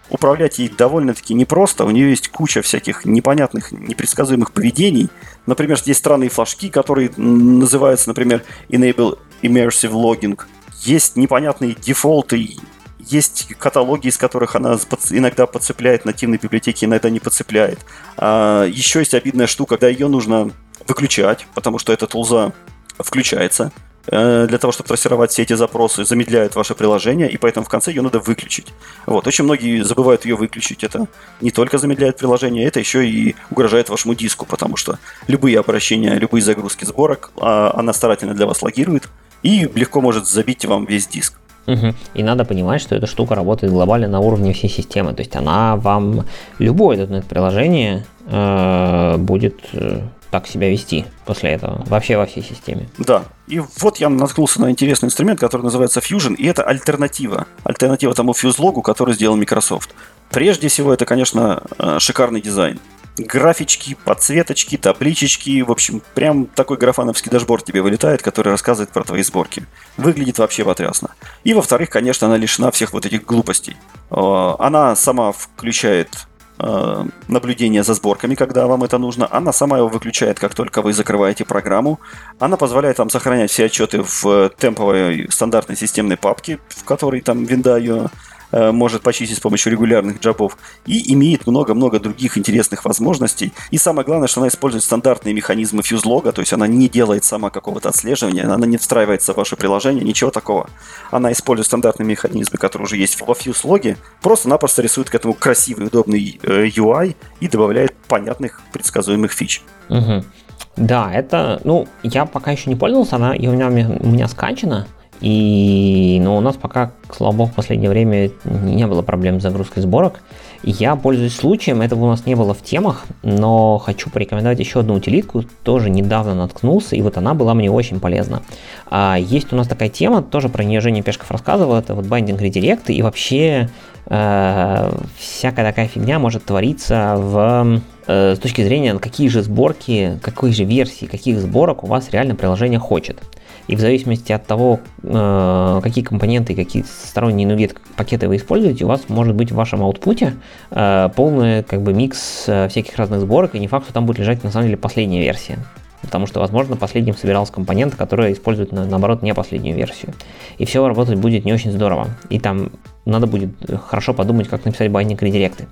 управлять ей довольно-таки непросто. У нее есть куча всяких непонятных, непредсказуемых поведений. Например, есть странные флажки, которые называются, например, Enable Immersive Logging. Есть непонятные дефолты, есть каталоги, из которых она иногда подцепляет нативные библиотеки, иногда не подцепляет. А еще есть обидная штука, когда ее нужно выключать, потому что эта тулза включается для того, чтобы трассировать все эти запросы, замедляет ваше приложение, и поэтому в конце ее надо выключить. Вот. Очень многие забывают ее выключить. Это не только замедляет приложение, это еще и угрожает вашему диску, потому что любые обращения, любые загрузки сборок а, она старательно для вас логирует и легко может забить вам весь диск. Угу. И надо понимать, что эта штука работает глобально на уровне всей системы. То есть она вам любое .NET приложение э, будет э, так себя вести после этого, вообще во всей системе. Да, и вот я наткнулся на интересный инструмент, который называется Fusion, и это альтернатива. Альтернатива тому Fuslog у, который сделал Microsoft. Прежде всего, это, конечно, э, шикарный дизайн графички, подсветочки, табличечки. В общем, прям такой графановский дашборд тебе вылетает, который рассказывает про твои сборки. Выглядит вообще потрясно. И во-вторых, конечно, она лишена всех вот этих глупостей. Э, она сама включает наблюдение за сборками, когда вам это нужно. Она сама его выключает, как только вы закрываете программу. Она позволяет вам сохранять все отчеты в темповой стандартной системной папке, в которой там винда ее Э, может почистить с помощью регулярных джабов и имеет много-много других интересных возможностей. И самое главное, что она использует стандартные механизмы фьюзлога, то есть она не делает сама какого-то отслеживания, она не встраивается в ваше приложение, ничего такого. Она использует стандартные механизмы, которые уже есть во фьюзлоге, просто-напросто рисует к этому красивый, удобный э, UI и добавляет понятных, предсказуемых фич. Угу. Да, это, ну, я пока еще не пользовался, она и у меня, у меня скачана, и, но у нас пока, слава богу, в последнее время не было проблем с загрузкой сборок. Я пользуюсь случаем, этого у нас не было в темах, но хочу порекомендовать еще одну утилитку, тоже недавно наткнулся, и вот она была мне очень полезна. А, есть у нас такая тема, тоже про нее Женя Пешков рассказывал, это вот байдинг редиректы, и вообще э, всякая такая фигня может твориться в э, с точки зрения, какие же сборки, какой же версии, каких сборок у вас реально приложение хочет. И в зависимости от того, э, какие компоненты, какие сторонние NuGet пакеты вы используете, у вас может быть в вашем аутпуте э, полный как бы микс э, всяких разных сборок, и не факт, что там будет лежать на самом деле последняя версия. Потому что, возможно, последним собирался компонент, который использует, наоборот, не последнюю версию. И все работать будет не очень здорово. И там надо будет хорошо подумать, как написать байдинг редиректы.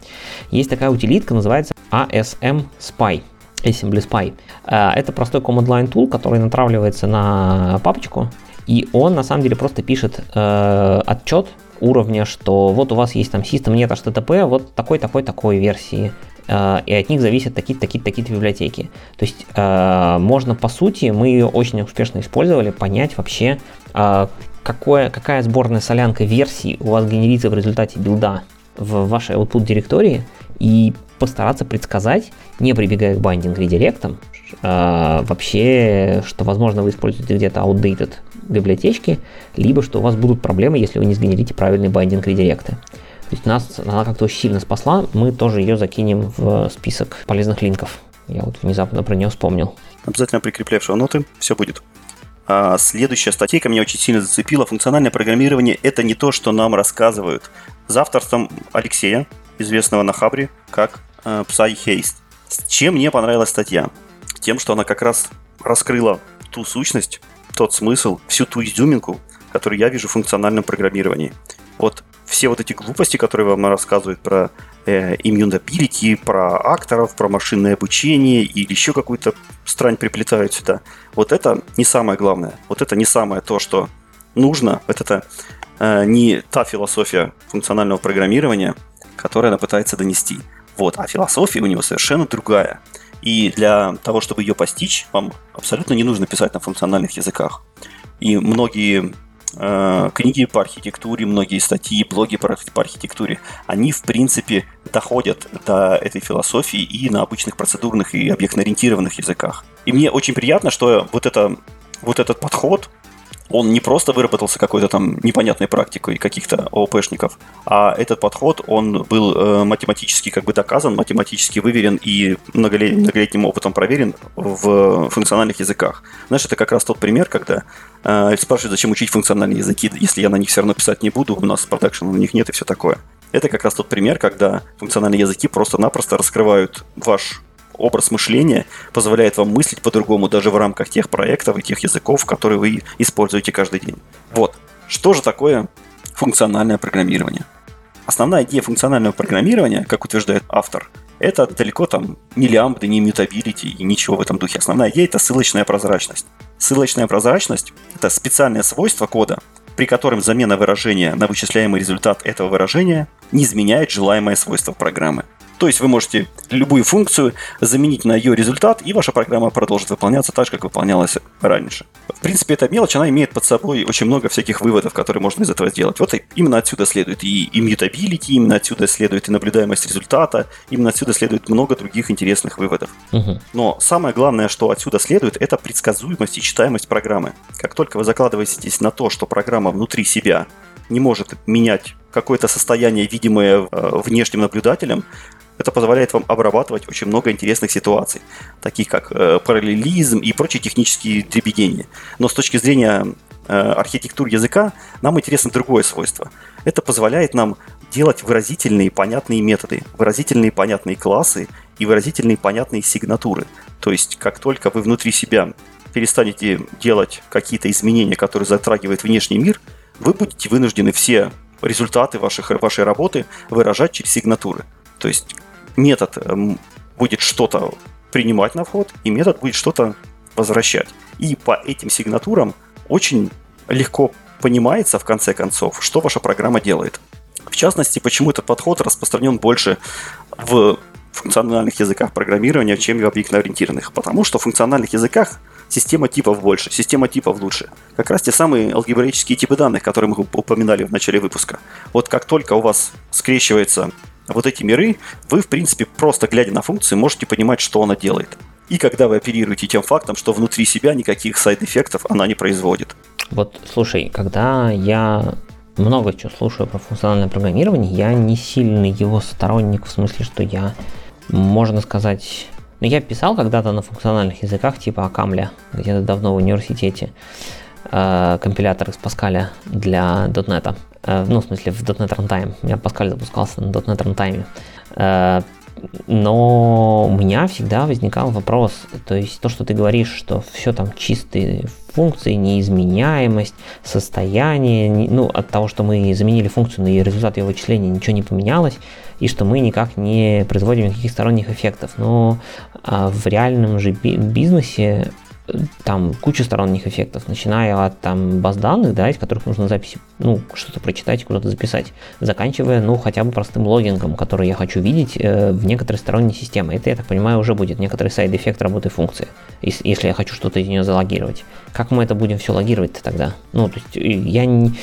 Есть такая утилитка, называется ASM Spy. Assembly Spy. Э, это простой command line tool, который натравливается на папочку, и он на самом деле просто пишет э, отчет уровня, что вот у вас есть там систем нет HTTP, вот такой, такой, такой версии, э, и от них зависят такие-то, такие-то, такие-то библиотеки. То есть э, можно, по сути, мы ее очень успешно использовали, понять вообще, э, какое, какая сборная солянка версий у вас генерится в результате билда в вашей output директории, и постараться предсказать, не прибегая к байдинг редиректам, э, вообще, что, возможно, вы используете где-то outdated библиотечки, либо что у вас будут проблемы, если вы не сгенерите правильные байдинг редиректы. То есть нас она как-то очень сильно спасла, мы тоже ее закинем в список полезных линков. Я вот внезапно про нее вспомнил. Обязательно прикрепляй в ноты, все будет. А следующая статейка меня очень сильно зацепила. Функциональное программирование – это не то, что нам рассказывают. За авторством Алексея, известного на Хабре как э, PsyHaste. Чем мне понравилась статья? Тем, что она как раз раскрыла ту сущность, тот смысл, всю ту изюминку, которую я вижу в функциональном программировании. Вот все вот эти глупости, которые вам рассказывают про э, immutability, про акторов, про машинное обучение или еще какую-то странь приплетают сюда. Вот это не самое главное. Вот это не самое то, что нужно. Вот это э, не та философия функционального программирования, которое она пытается донести. Вот. А философия у него совершенно другая. И для того, чтобы ее постичь, вам абсолютно не нужно писать на функциональных языках. И многие э, книги по архитектуре, многие статьи, блоги по, по архитектуре, они, в принципе, доходят до этой философии и на обычных процедурных и объектно-ориентированных языках. И мне очень приятно, что вот, это, вот этот подход, он не просто выработался какой-то там непонятной практикой каких-то ООПшников, а этот подход, он был э, математически как бы доказан, математически выверен и многолет, многолетним опытом проверен в функциональных языках. Знаешь, это как раз тот пример, когда э, спрашивают, зачем учить функциональные языки, если я на них все равно писать не буду, у нас продакшн у них нет и все такое. Это как раз тот пример, когда функциональные языки просто-напросто раскрывают ваш образ мышления позволяет вам мыслить по-другому даже в рамках тех проектов и тех языков, которые вы используете каждый день. Вот. Что же такое функциональное программирование? Основная идея функционального программирования, как утверждает автор, Это далеко там не лямбды, не мютабилити и ничего в этом духе. Основная идея – это ссылочная прозрачность. Ссылочная прозрачность – это специальное свойство кода, при котором замена выражения на вычисляемый результат этого выражения не изменяет желаемое свойство программы. То есть вы можете любую функцию заменить на ее результат, и ваша программа продолжит выполняться так же, как выполнялась раньше. В принципе, эта мелочь, она имеет под собой очень много всяких выводов, которые можно из этого сделать. Вот именно отсюда следует и immutability, именно отсюда следует и наблюдаемость результата, именно отсюда следует много других интересных выводов. Угу. Но самое главное, что отсюда следует, это предсказуемость и читаемость программы. Как только вы закладываетесь на то, что программа внутри себя не может менять какое-то состояние, видимое э, внешним наблюдателем, это позволяет вам обрабатывать очень много интересных ситуаций, таких как э, параллелизм и прочие технические дребедения. Но с точки зрения э, архитектур языка нам интересно другое свойство. Это позволяет нам делать выразительные понятные методы, выразительные понятные классы и выразительные понятные сигнатуры. То есть, как только вы внутри себя перестанете делать какие-то изменения, которые затрагивают внешний мир, вы будете вынуждены все результаты ваших, вашей работы выражать через сигнатуры. То есть метод эм, будет что-то принимать на вход, и метод будет что-то возвращать. И по этим сигнатурам очень легко понимается, в конце концов, что ваша программа делает. В частности, почему этот подход распространен больше в функциональных языках программирования, чем в объектно-ориентированных. Потому что в функциональных языках система типов больше, система типов лучше. Как раз те самые алгебраические типы данных, которые мы упоминали в начале выпуска. Вот как только у вас скрещивается вот эти миры, вы, в принципе, просто глядя на функцию, можете понимать, что она делает. И когда вы оперируете тем фактом, что внутри себя никаких сайд-эффектов она не производит. Вот, слушай, когда я много чего слушаю про функциональное программирование, я не сильный его сторонник, в смысле, что я, можно сказать, ну, я писал когда-то на функциональных языках типа Акамля, где-то давно в университете, э, компилятор из Паскаля для .NET. Э, ну, в смысле, в .NET Runtime. У меня Паскаль запускался на .NET Runtime. Э, но у меня всегда возникал вопрос, то есть то, что ты говоришь, что все там чистые функции, неизменяемость, состояние, ну, от того, что мы заменили функцию, и результат ее вычисления ничего не поменялось, и что мы никак не производим никаких сторонних эффектов. Но а в реальном же бизнесе там куча сторонних эффектов, начиная от там баз данных, да, из которых нужно записи, ну, что-то прочитать, куда-то записать, заканчивая, ну, хотя бы простым logging ом, который я хочу видеть э, в некоторой сторонней системе. Это, я так понимаю, уже будет некоторый side-effect работы функции, если, если я хочу что-то из нее залогировать. Как мы это будем все логировать тогда? Ну, то есть э, я не,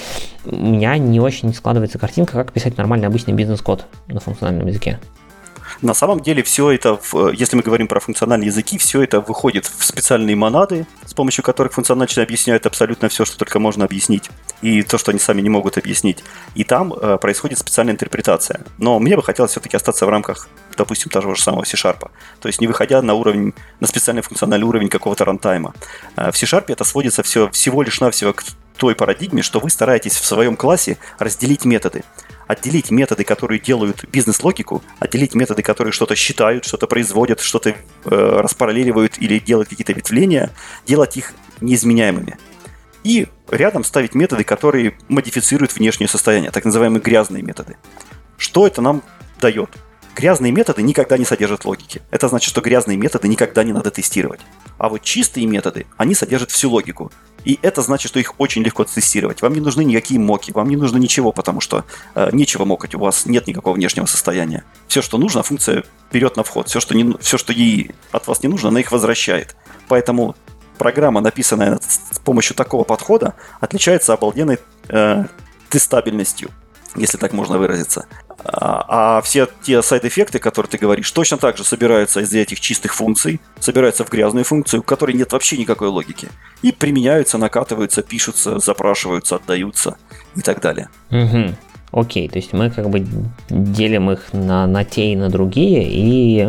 у меня не очень складывается картинка, как писать нормальный обычный бизнес-код на функциональном языке. На самом деле все это, если мы говорим про функциональные языки, все это выходит в специальные монады, с помощью которых функционально объясняют абсолютно все, что только можно объяснить, и то, что они сами не могут объяснить. И там э, происходит специальная интерпретация. Но мне бы хотелось все-таки остаться в рамках, допустим, того же самого C-Sharp. То есть не выходя на уровень, на специальный функциональный уровень какого-то рантайма. Э, в C-Sharp это сводится все, всего лишь навсего к той парадигме, что вы стараетесь в своем классе разделить методы отделить методы, которые делают бизнес-логику, отделить методы, которые что-то считают, что-то производят, что-то э, распараллеливают или делают какие-то ветвления, делать их неизменяемыми. И рядом ставить методы, которые модифицируют внешнее состояние, так называемые грязные методы. Что это нам дает? Грязные методы никогда не содержат логики. Это значит, что грязные методы никогда не надо тестировать. А вот чистые методы, они содержат всю логику. И это значит, что их очень легко тестировать. Вам не нужны никакие моки, вам не нужно ничего, потому что э, нечего мокать, у вас нет никакого внешнего состояния. Все, что нужно, функция берет на вход. Все, что, не, все, что ей от вас не нужно, она их возвращает. Поэтому программа, написанная с помощью такого подхода, отличается обалденной э, тестабельностью если так можно выразиться. А, а все те сайд-эффекты, которые ты говоришь, точно так же собираются из этих чистых функций, собираются в грязную функцию, в которой нет вообще никакой логики. И применяются, накатываются, пишутся, запрашиваются, отдаются и так далее. Угу. Окей, то есть мы как бы делим их на, на те и на другие, и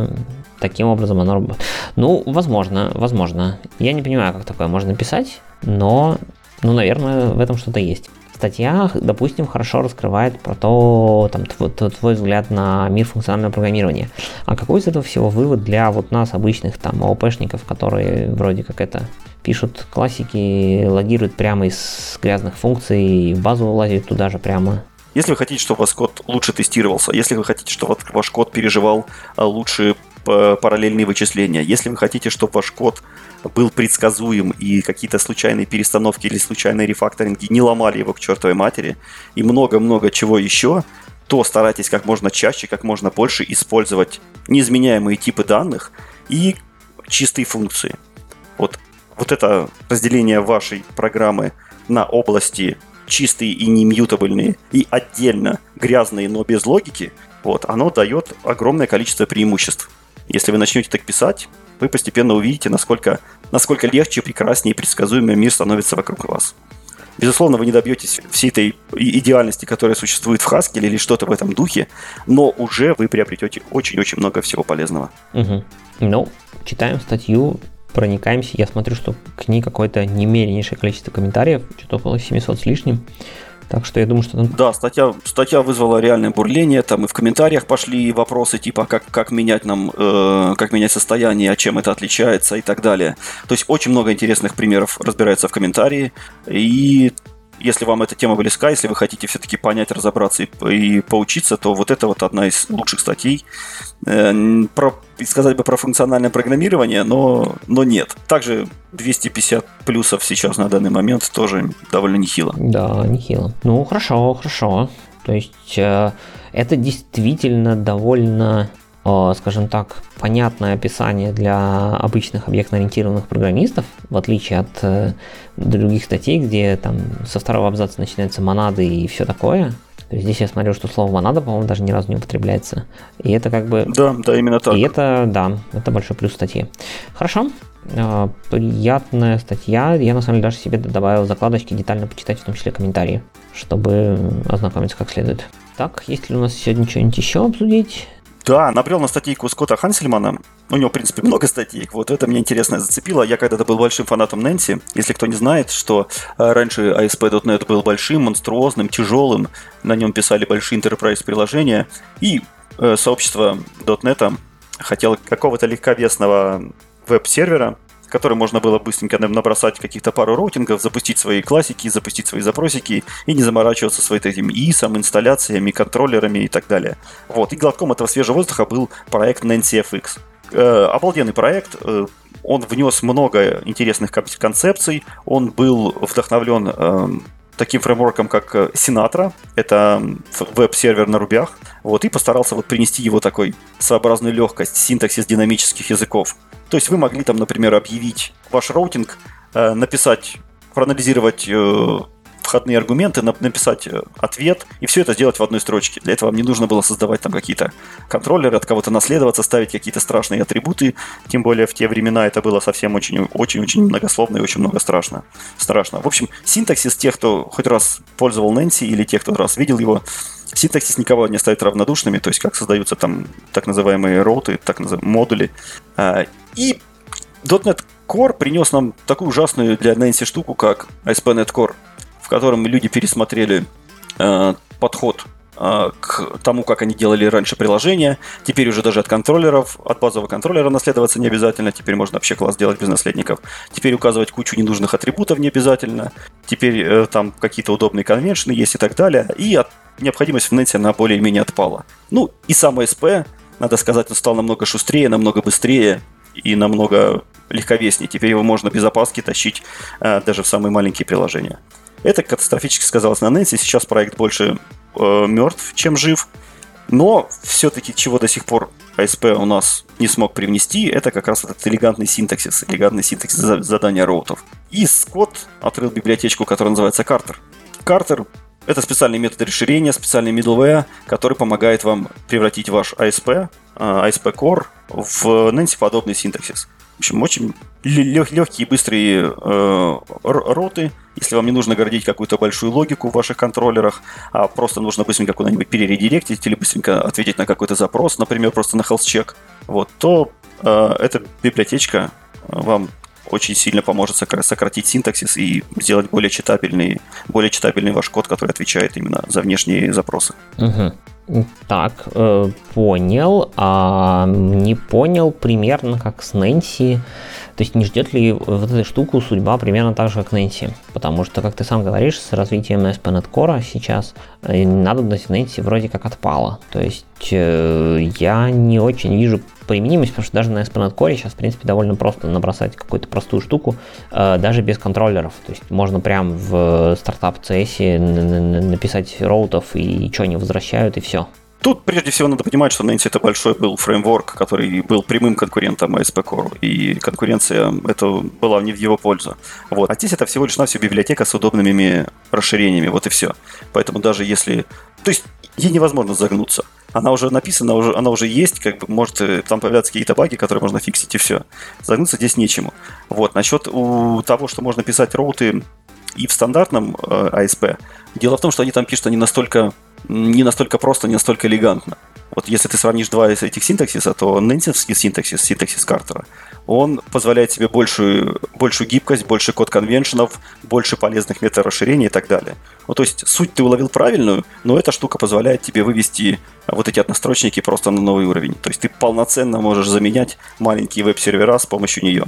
таким образом оно... Ну, возможно, возможно. Я не понимаю, как такое можно писать, но, ну, наверное, в этом что-то есть статья, допустим, хорошо раскрывает про то, там, твой, твой взгляд на мир функционального программирования. А какой из этого всего вывод для вот нас, обычных там ООПшников, которые вроде как это пишут классики, логируют прямо из грязных функций, в базу лазят туда же прямо. Если вы хотите, чтобы ваш код лучше тестировался, если вы хотите, чтобы ваш код переживал а, лучше параллельные вычисления, если вы хотите, чтобы ваш код был предсказуем и какие-то случайные перестановки или случайные рефакторинги не ломали его к чертовой матери и много-много чего еще, то старайтесь как можно чаще, как можно больше использовать неизменяемые типы данных и чистые функции. Вот, вот это разделение вашей программы на области чистые и не мьютабельные, и отдельно грязные, но без логики, вот, оно дает огромное количество преимуществ. Если вы начнете так писать, вы постепенно увидите, насколько, насколько легче, прекраснее и предсказуемый мир становится вокруг вас. Безусловно, вы не добьетесь всей этой идеальности, которая существует в Haskell или что-то в этом духе, но уже вы приобретете очень-очень много всего полезного. Угу. Ну, читаем статью, проникаемся. Я смотрю, что к ней какое-то немеренейшее количество комментариев, что-то около 700 с лишним. Так что я думаю, что... Да, статья, статья вызвала реальное бурление, там и в комментариях пошли вопросы типа, как, как менять нам, э, как менять состояние, чем это отличается и так далее. То есть очень много интересных примеров разбирается в комментарии, и если вам эта тема близка, если вы хотите все-таки понять, разобраться и, и поучиться, то вот это вот одна из лучших статей. Э, про, сказать бы про функциональное программирование, но, но нет. Также 250 плюсов сейчас на данный момент тоже довольно нехило. Да, нехило. Ну, хорошо, хорошо. То есть э, это действительно довольно скажем так, понятное описание для обычных объектно-ориентированных программистов, в отличие от э, других статей, где там со второго абзаца начинаются монады и все такое. То есть здесь я смотрю, что слово монада, по-моему, даже ни разу не употребляется. И это как бы... Да, да, именно так. И это, да, это большой плюс статьи. Хорошо. Э, приятная статья. Я, на самом деле, даже себе добавил закладочки, детально почитать, в том числе комментарии, чтобы ознакомиться как следует. Так, есть ли у нас сегодня что-нибудь еще обсудить? Да, набрел на статейку Скотта Хансельмана. У него, в принципе, много статей. Вот это меня интересно зацепило. Я когда-то был большим фанатом Нэнси. Если кто не знает, что э, раньше ASP.NET был большим, монструозным, тяжелым. На нем писали большие enterprise приложения. И э, сообщество .NET хотело какого-то легковесного веб-сервера, который можно было быстренько набросать каких-то пару роутингов, запустить свои классики, запустить свои запросики и не заморачиваться с этим ИСом, инсталляциями, контроллерами и так далее. Вот. И глотком этого свежего воздуха был проект NancyFX. Э, обалденный проект, э, он внес много интересных концепций, он был вдохновлен э, таким фреймворком, как Sinatra, это веб-сервер на рубях, вот, и постарался вот принести его такой своеобразную легкость, синтаксис динамических языков. То есть вы могли там, например, объявить ваш routing, э, написать, проанализировать э, входные аргументы, написать э, ответ, и все это сделать в одной строчке. Для этого вам не нужно было создавать там какие-то контроллеры, от кого-то наследоваться, ставить какие-то страшные атрибуты. Тем более в те времена это было совсем очень-очень многословно и очень много страшно. страшно. В общем, синтаксис тех, кто хоть раз пользовал Нэнси, или тех, кто раз видел его, Синтаксис никого не оставит равнодушными, то есть как создаются там так называемые роуты, так называемые модули. А, и .NET Core принес нам такую ужасную для Nancy штуку, как ASP.NET Core, в котором люди пересмотрели э, подход к тому, как они делали раньше приложения. Теперь уже даже от контроллеров, от базового контроллера наследоваться не обязательно. Теперь можно вообще класс делать без наследников. Теперь указывать кучу ненужных атрибутов не обязательно. Теперь э, там какие-то удобные конвеншены есть и так далее. И от, необходимость в нете она более-менее отпала. Ну и сам ASP, надо сказать, он стал намного шустрее, намного быстрее и намного легковеснее. Теперь его можно без опаски тащить э, даже в самые маленькие приложения. Это катастрофически сказалось на Нэнси. Сейчас проект больше э, мертв, чем жив. Но все-таки чего до сих пор ASP у нас не смог привнести, это как раз этот элегантный синтаксис, элегантный синтаксис задания роутов. И Скотт открыл библиотечку, которая называется Картер. Картер — это специальный метод расширения, специальный middleware, который помогает вам превратить ваш ASP, ASP Core в Nancy подобный синтаксис. В общем, очень легкие и быстрые э, роты, если вам не нужно городить какую-то большую логику в ваших контроллерах, а просто нужно быстренько куда-нибудь перередиректить или быстренько ответить на какой-то запрос, например, просто на health check, вот, то э, эта библиотечка вам очень сильно поможет сократить синтаксис и сделать более читабельный, более читабельный ваш код, который отвечает именно за внешние запросы. Угу. Так, э, понял. А не понял примерно как с Нэнси. То есть не ждет ли вот эту штуку судьба примерно так же, как Nancy? Потому что, как ты сам говоришь, с развитием ASP.NET Core сейчас э, надобность Nancy вроде как отпала. То есть э, я не очень вижу применимость, потому что даже на ASP.NET Core сейчас, в принципе, довольно просто набросать какую-то простую штуку, э, даже без контроллеров. То есть можно прям в стартап CS написать роутов и что они возвращают, и все. Тут прежде всего надо понимать, что Nancy это большой был фреймворк, который был прямым конкурентом ASP Core, и конкуренция это была не в его пользу. Вот. А здесь это всего лишь навсего библиотека с удобными расширениями, вот и все. Поэтому даже если... То есть ей невозможно загнуться. Она уже написана, уже, она уже есть, как бы может э, там появляться какие-то баги, которые можно фиксить, и все. Загнуться здесь нечему. Вот. Насчет у того, что можно писать роуты и в стандартном э, ASP, дело в том, что они там пишут, они настолько не настолько просто, не настолько элегантно. Вот если ты сравнишь два из этих синтаксиса, то нэнсовский синтаксис, синтаксис Картера, он позволяет тебе большую, большую гибкость, больше код конвеншенов, больше полезных методов расширения и так далее. Ну, то есть суть ты уловил правильную, но эта штука позволяет тебе вывести вот эти однострочники просто на новый уровень. То есть ты полноценно можешь заменять маленькие веб-сервера с помощью нее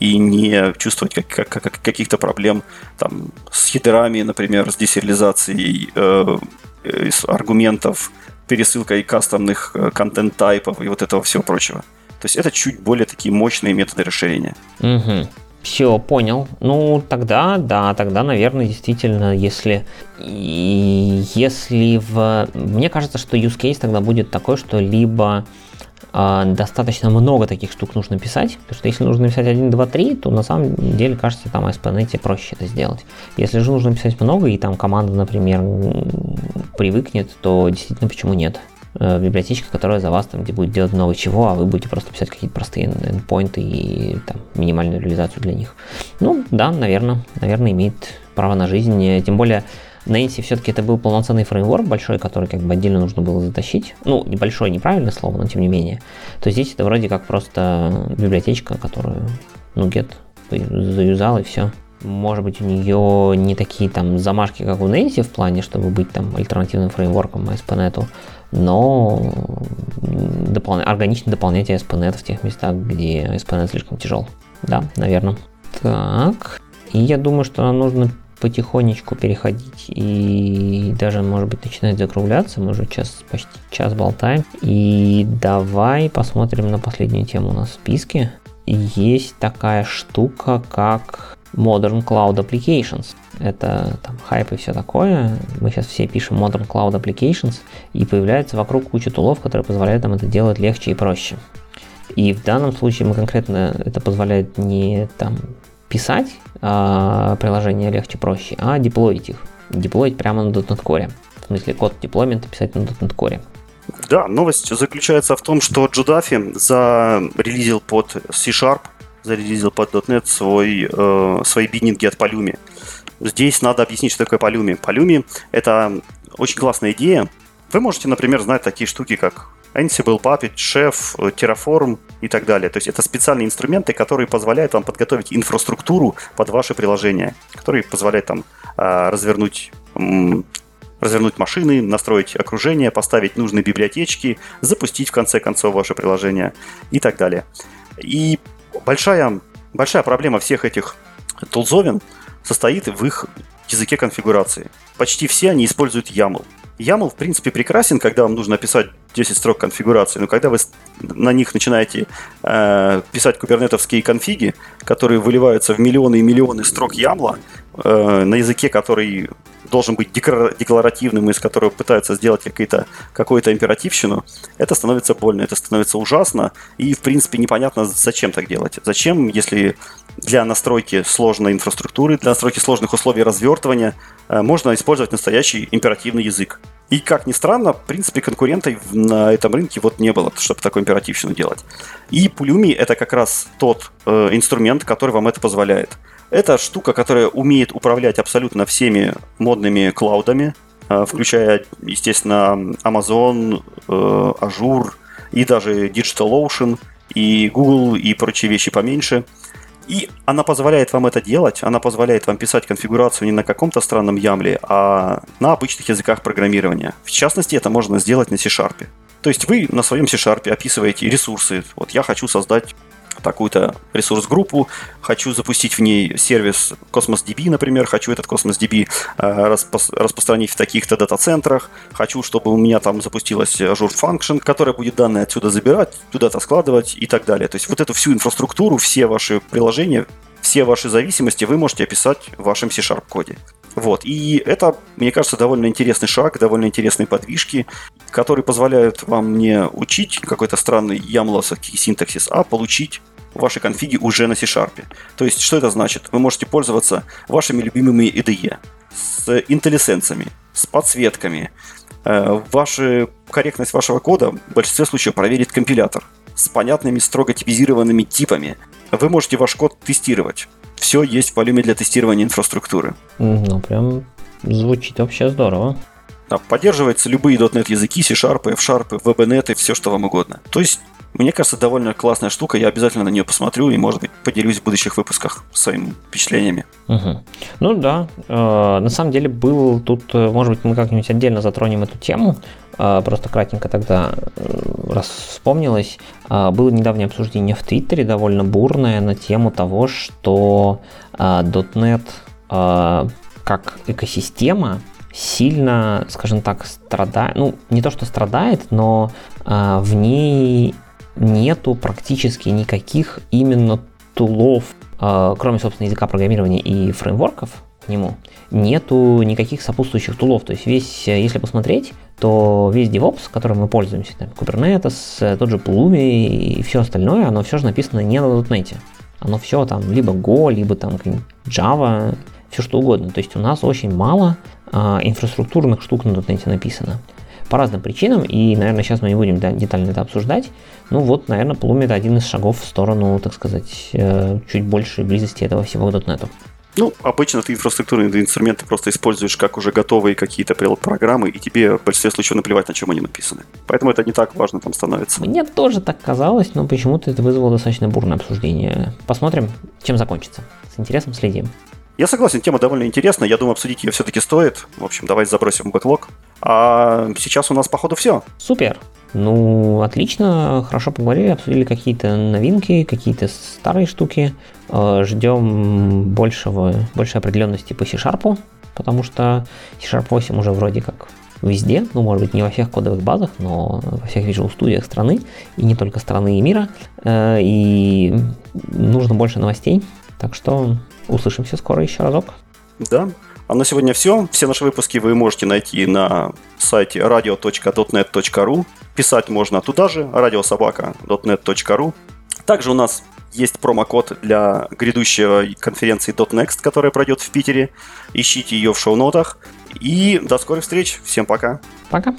и не чувствовать как, как, как, каких-то проблем там, с хитерами, например, с десериализацией э, из аргументов, пересылкой кастомных э, контент-тайпов и вот этого всего прочего. То есть это чуть более такие мощные методы расширения. Угу. Все, понял. Ну, тогда, да, тогда, наверное, действительно, если, если в... Мне кажется, что use case тогда будет такой, что либо достаточно много таких штук нужно писать, потому что если нужно писать 1, 2, 3, то на самом деле, кажется, там ASP.NET проще это сделать. Если же нужно писать много, и там команда, например, привыкнет, то действительно почему нет? Э, библиотечка, которая за вас там, где будет делать много чего, а вы будете просто писать какие-то простые endpoints и там, минимальную реализацию для них. Ну, да, наверное, наверное, имеет право на жизнь. Тем более, Nancy все-таки это был полноценный фреймворк большой, который как бы отдельно нужно было затащить. Ну, небольшой, неправильное слово, но тем не менее. То здесь это вроде как просто библиотечка, которую, ну, get заюзал и все. Может быть, у нее не такие там замашки, как у Nancy в плане, чтобы быть там альтернативным фреймворком ASP.NET, но допол... органично дополнять ASP.NET в тех местах, где ASP.NET слишком тяжел. Да, наверное. Так. И я думаю, что нам нужно потихонечку переходить и даже, может быть, начинать закругляться. Мы уже час, почти час болтаем. И давай посмотрим на последнюю тему у нас в списке. Есть такая штука, как Modern Cloud Applications. Это там хайп и все такое. Мы сейчас все пишем Modern Cloud Applications, и появляется вокруг куча тулов, которые позволяют нам это делать легче и проще. И в данном случае мы конкретно это позволяет не там писать а, приложения легче, проще, а деплоить их. Деплоить прямо на .NET Core. В смысле, код деплоймента писать на .NET Core. Да, новость заключается в том, что Джудафи зарелизил под C-Sharp, зарелизил под .NET свой, э, свои биднинги от Palumi. Здесь надо объяснить, что такое Palumi. Palumi — это очень классная идея. Вы можете, например, знать такие штуки, как Ansible, Puppet, Chef, Terraform и так далее. То есть это специальные инструменты, которые позволяют вам подготовить инфраструктуру под ваши приложения, которые позволяют там а, развернуть развернуть машины, настроить окружение, поставить нужные библиотечки, запустить в конце концов ваше приложение и так далее. И большая, большая проблема всех этих тулзовин состоит в их языке конфигурации. Почти все они используют YAML. YAML, в принципе, прекрасен, когда вам нужно описать 10 строк конфигурации, но когда вы на них начинаете э, писать кубернетовские конфиги, которые выливаются в миллионы и миллионы строк YAML, э, на языке, который должен быть декларативным, из которого пытаются сделать какие-то, какую-то императивщину, это становится больно, это становится ужасно, и, в принципе, непонятно, зачем так делать. Зачем, если для настройки сложной инфраструктуры, для настройки сложных условий развертывания э, можно использовать настоящий императивный язык. И, как ни странно, в принципе, конкурентов на этом рынке вот не было, чтобы такой императивщину делать. И Pulumi — это как раз тот э, инструмент, который вам это позволяет. Это штука, которая умеет управлять абсолютно всеми модными клаудами, э, включая, естественно, Amazon, э, Azure и даже DigitalOcean, и Google, и прочие вещи поменьше — и она позволяет вам это делать, она позволяет вам писать конфигурацию не на каком-то странном ямле, а на обычных языках программирования. В частности, это можно сделать на C-Sharp. То есть вы на своем C-Sharp описываете ресурсы. Вот я хочу создать такую-то ресурс-группу, хочу запустить в ней сервис Cosmos DB, например, хочу этот Cosmos DB э, распространить в таких-то дата-центрах, хочу, чтобы у меня там запустилась Azure Function, которая будет данные отсюда забирать, туда-то складывать и так далее. То есть вот эту всю инфраструктуру, все ваши приложения, все ваши зависимости вы можете описать в вашем C-Sharp коде. Вот. И это, мне кажется, довольно интересный шаг, довольно интересные подвижки, которые позволяют вам не учить какой-то странный ямлосовский синтаксис, а получить ваши конфиги уже на C-Sharp. То есть, что это значит? Вы можете пользоваться вашими любимыми IDE, с интеллисенсами, с подсветками. Э, ваши, корректность вашего кода в большинстве случаев проверит компилятор с понятными, строго типизированными типами. Вы можете ваш код тестировать все есть в волюме для тестирования инфраструктуры. Ну, прям звучит вообще здорово. Да, поддерживаются любые .NET языки, C-Sharp, F-Sharp, WebNet и все, что вам угодно. То есть, мне кажется, довольно классная штука, я обязательно на нее посмотрю и, может быть, поделюсь в будущих выпусках своими впечатлениями. Угу. Ну да, э, на самом деле был тут, э, может быть, мы как-нибудь отдельно затронем эту тему, э, просто кратенько тогда, раз вспомнилось, было недавнее обсуждение в Твиттере, довольно бурное, на тему того, что .NET как экосистема сильно, скажем так, страдает, ну, не то, что страдает, но э, в ней нету практически никаких именно тулов, э, кроме, собственно, языка программирования и фреймворков к нему, нету никаких сопутствующих тулов. То есть весь, если посмотреть, то весь DevOps, которым мы пользуемся, там, Kubernetes, тот же Pulumi и все остальное, оно все же написано не на .NET. Оно все там либо Go, либо там Java, все что угодно. То есть у нас очень мало а, инфраструктурных штук на .NET написано. По разным причинам, и, наверное, сейчас мы не будем да, детально это обсуждать. Ну вот, наверное, Plum это один из шагов в сторону, так сказать, э, чуть большей близости этого всего к .NET. Ну, обычно ты инфраструктурные инструменты просто используешь как уже готовые какие-то программы, и тебе в большинстве случаев наплевать, на чем они написаны. Поэтому это не так важно там становится. Мне тоже так казалось, но почему-то это вызвало достаточно бурное обсуждение. Посмотрим, чем закончится. С интересом следим. Я согласен, тема довольно интересная. Я думаю, обсудить ее все-таки стоит. В общем, давайте забросим бэклог. А сейчас у нас, походу, все. Супер. Ну, отлично, хорошо поговорили, обсудили какие-то новинки, какие-то старые штуки. Э, Ждем большего, большей определенности по C-Sharp, потому что C-Sharp 8 уже вроде как везде, ну, может быть, не во всех кодовых базах, но во всех Visual студиях страны, и не только страны и мира. Э, и нужно больше новостей, так что Услышимся скоро еще разок. Да. А на сегодня все. Все наши выпуски вы можете найти на сайте radio.dotnet.ru. Писать можно туда же, radiosobaka.dotnet.ru. Также у нас есть промокод для грядущей конференции .next, которая пройдет в Питере. Ищите ее в шоу-нотах. И до скорых встреч. Всем пока. Пока.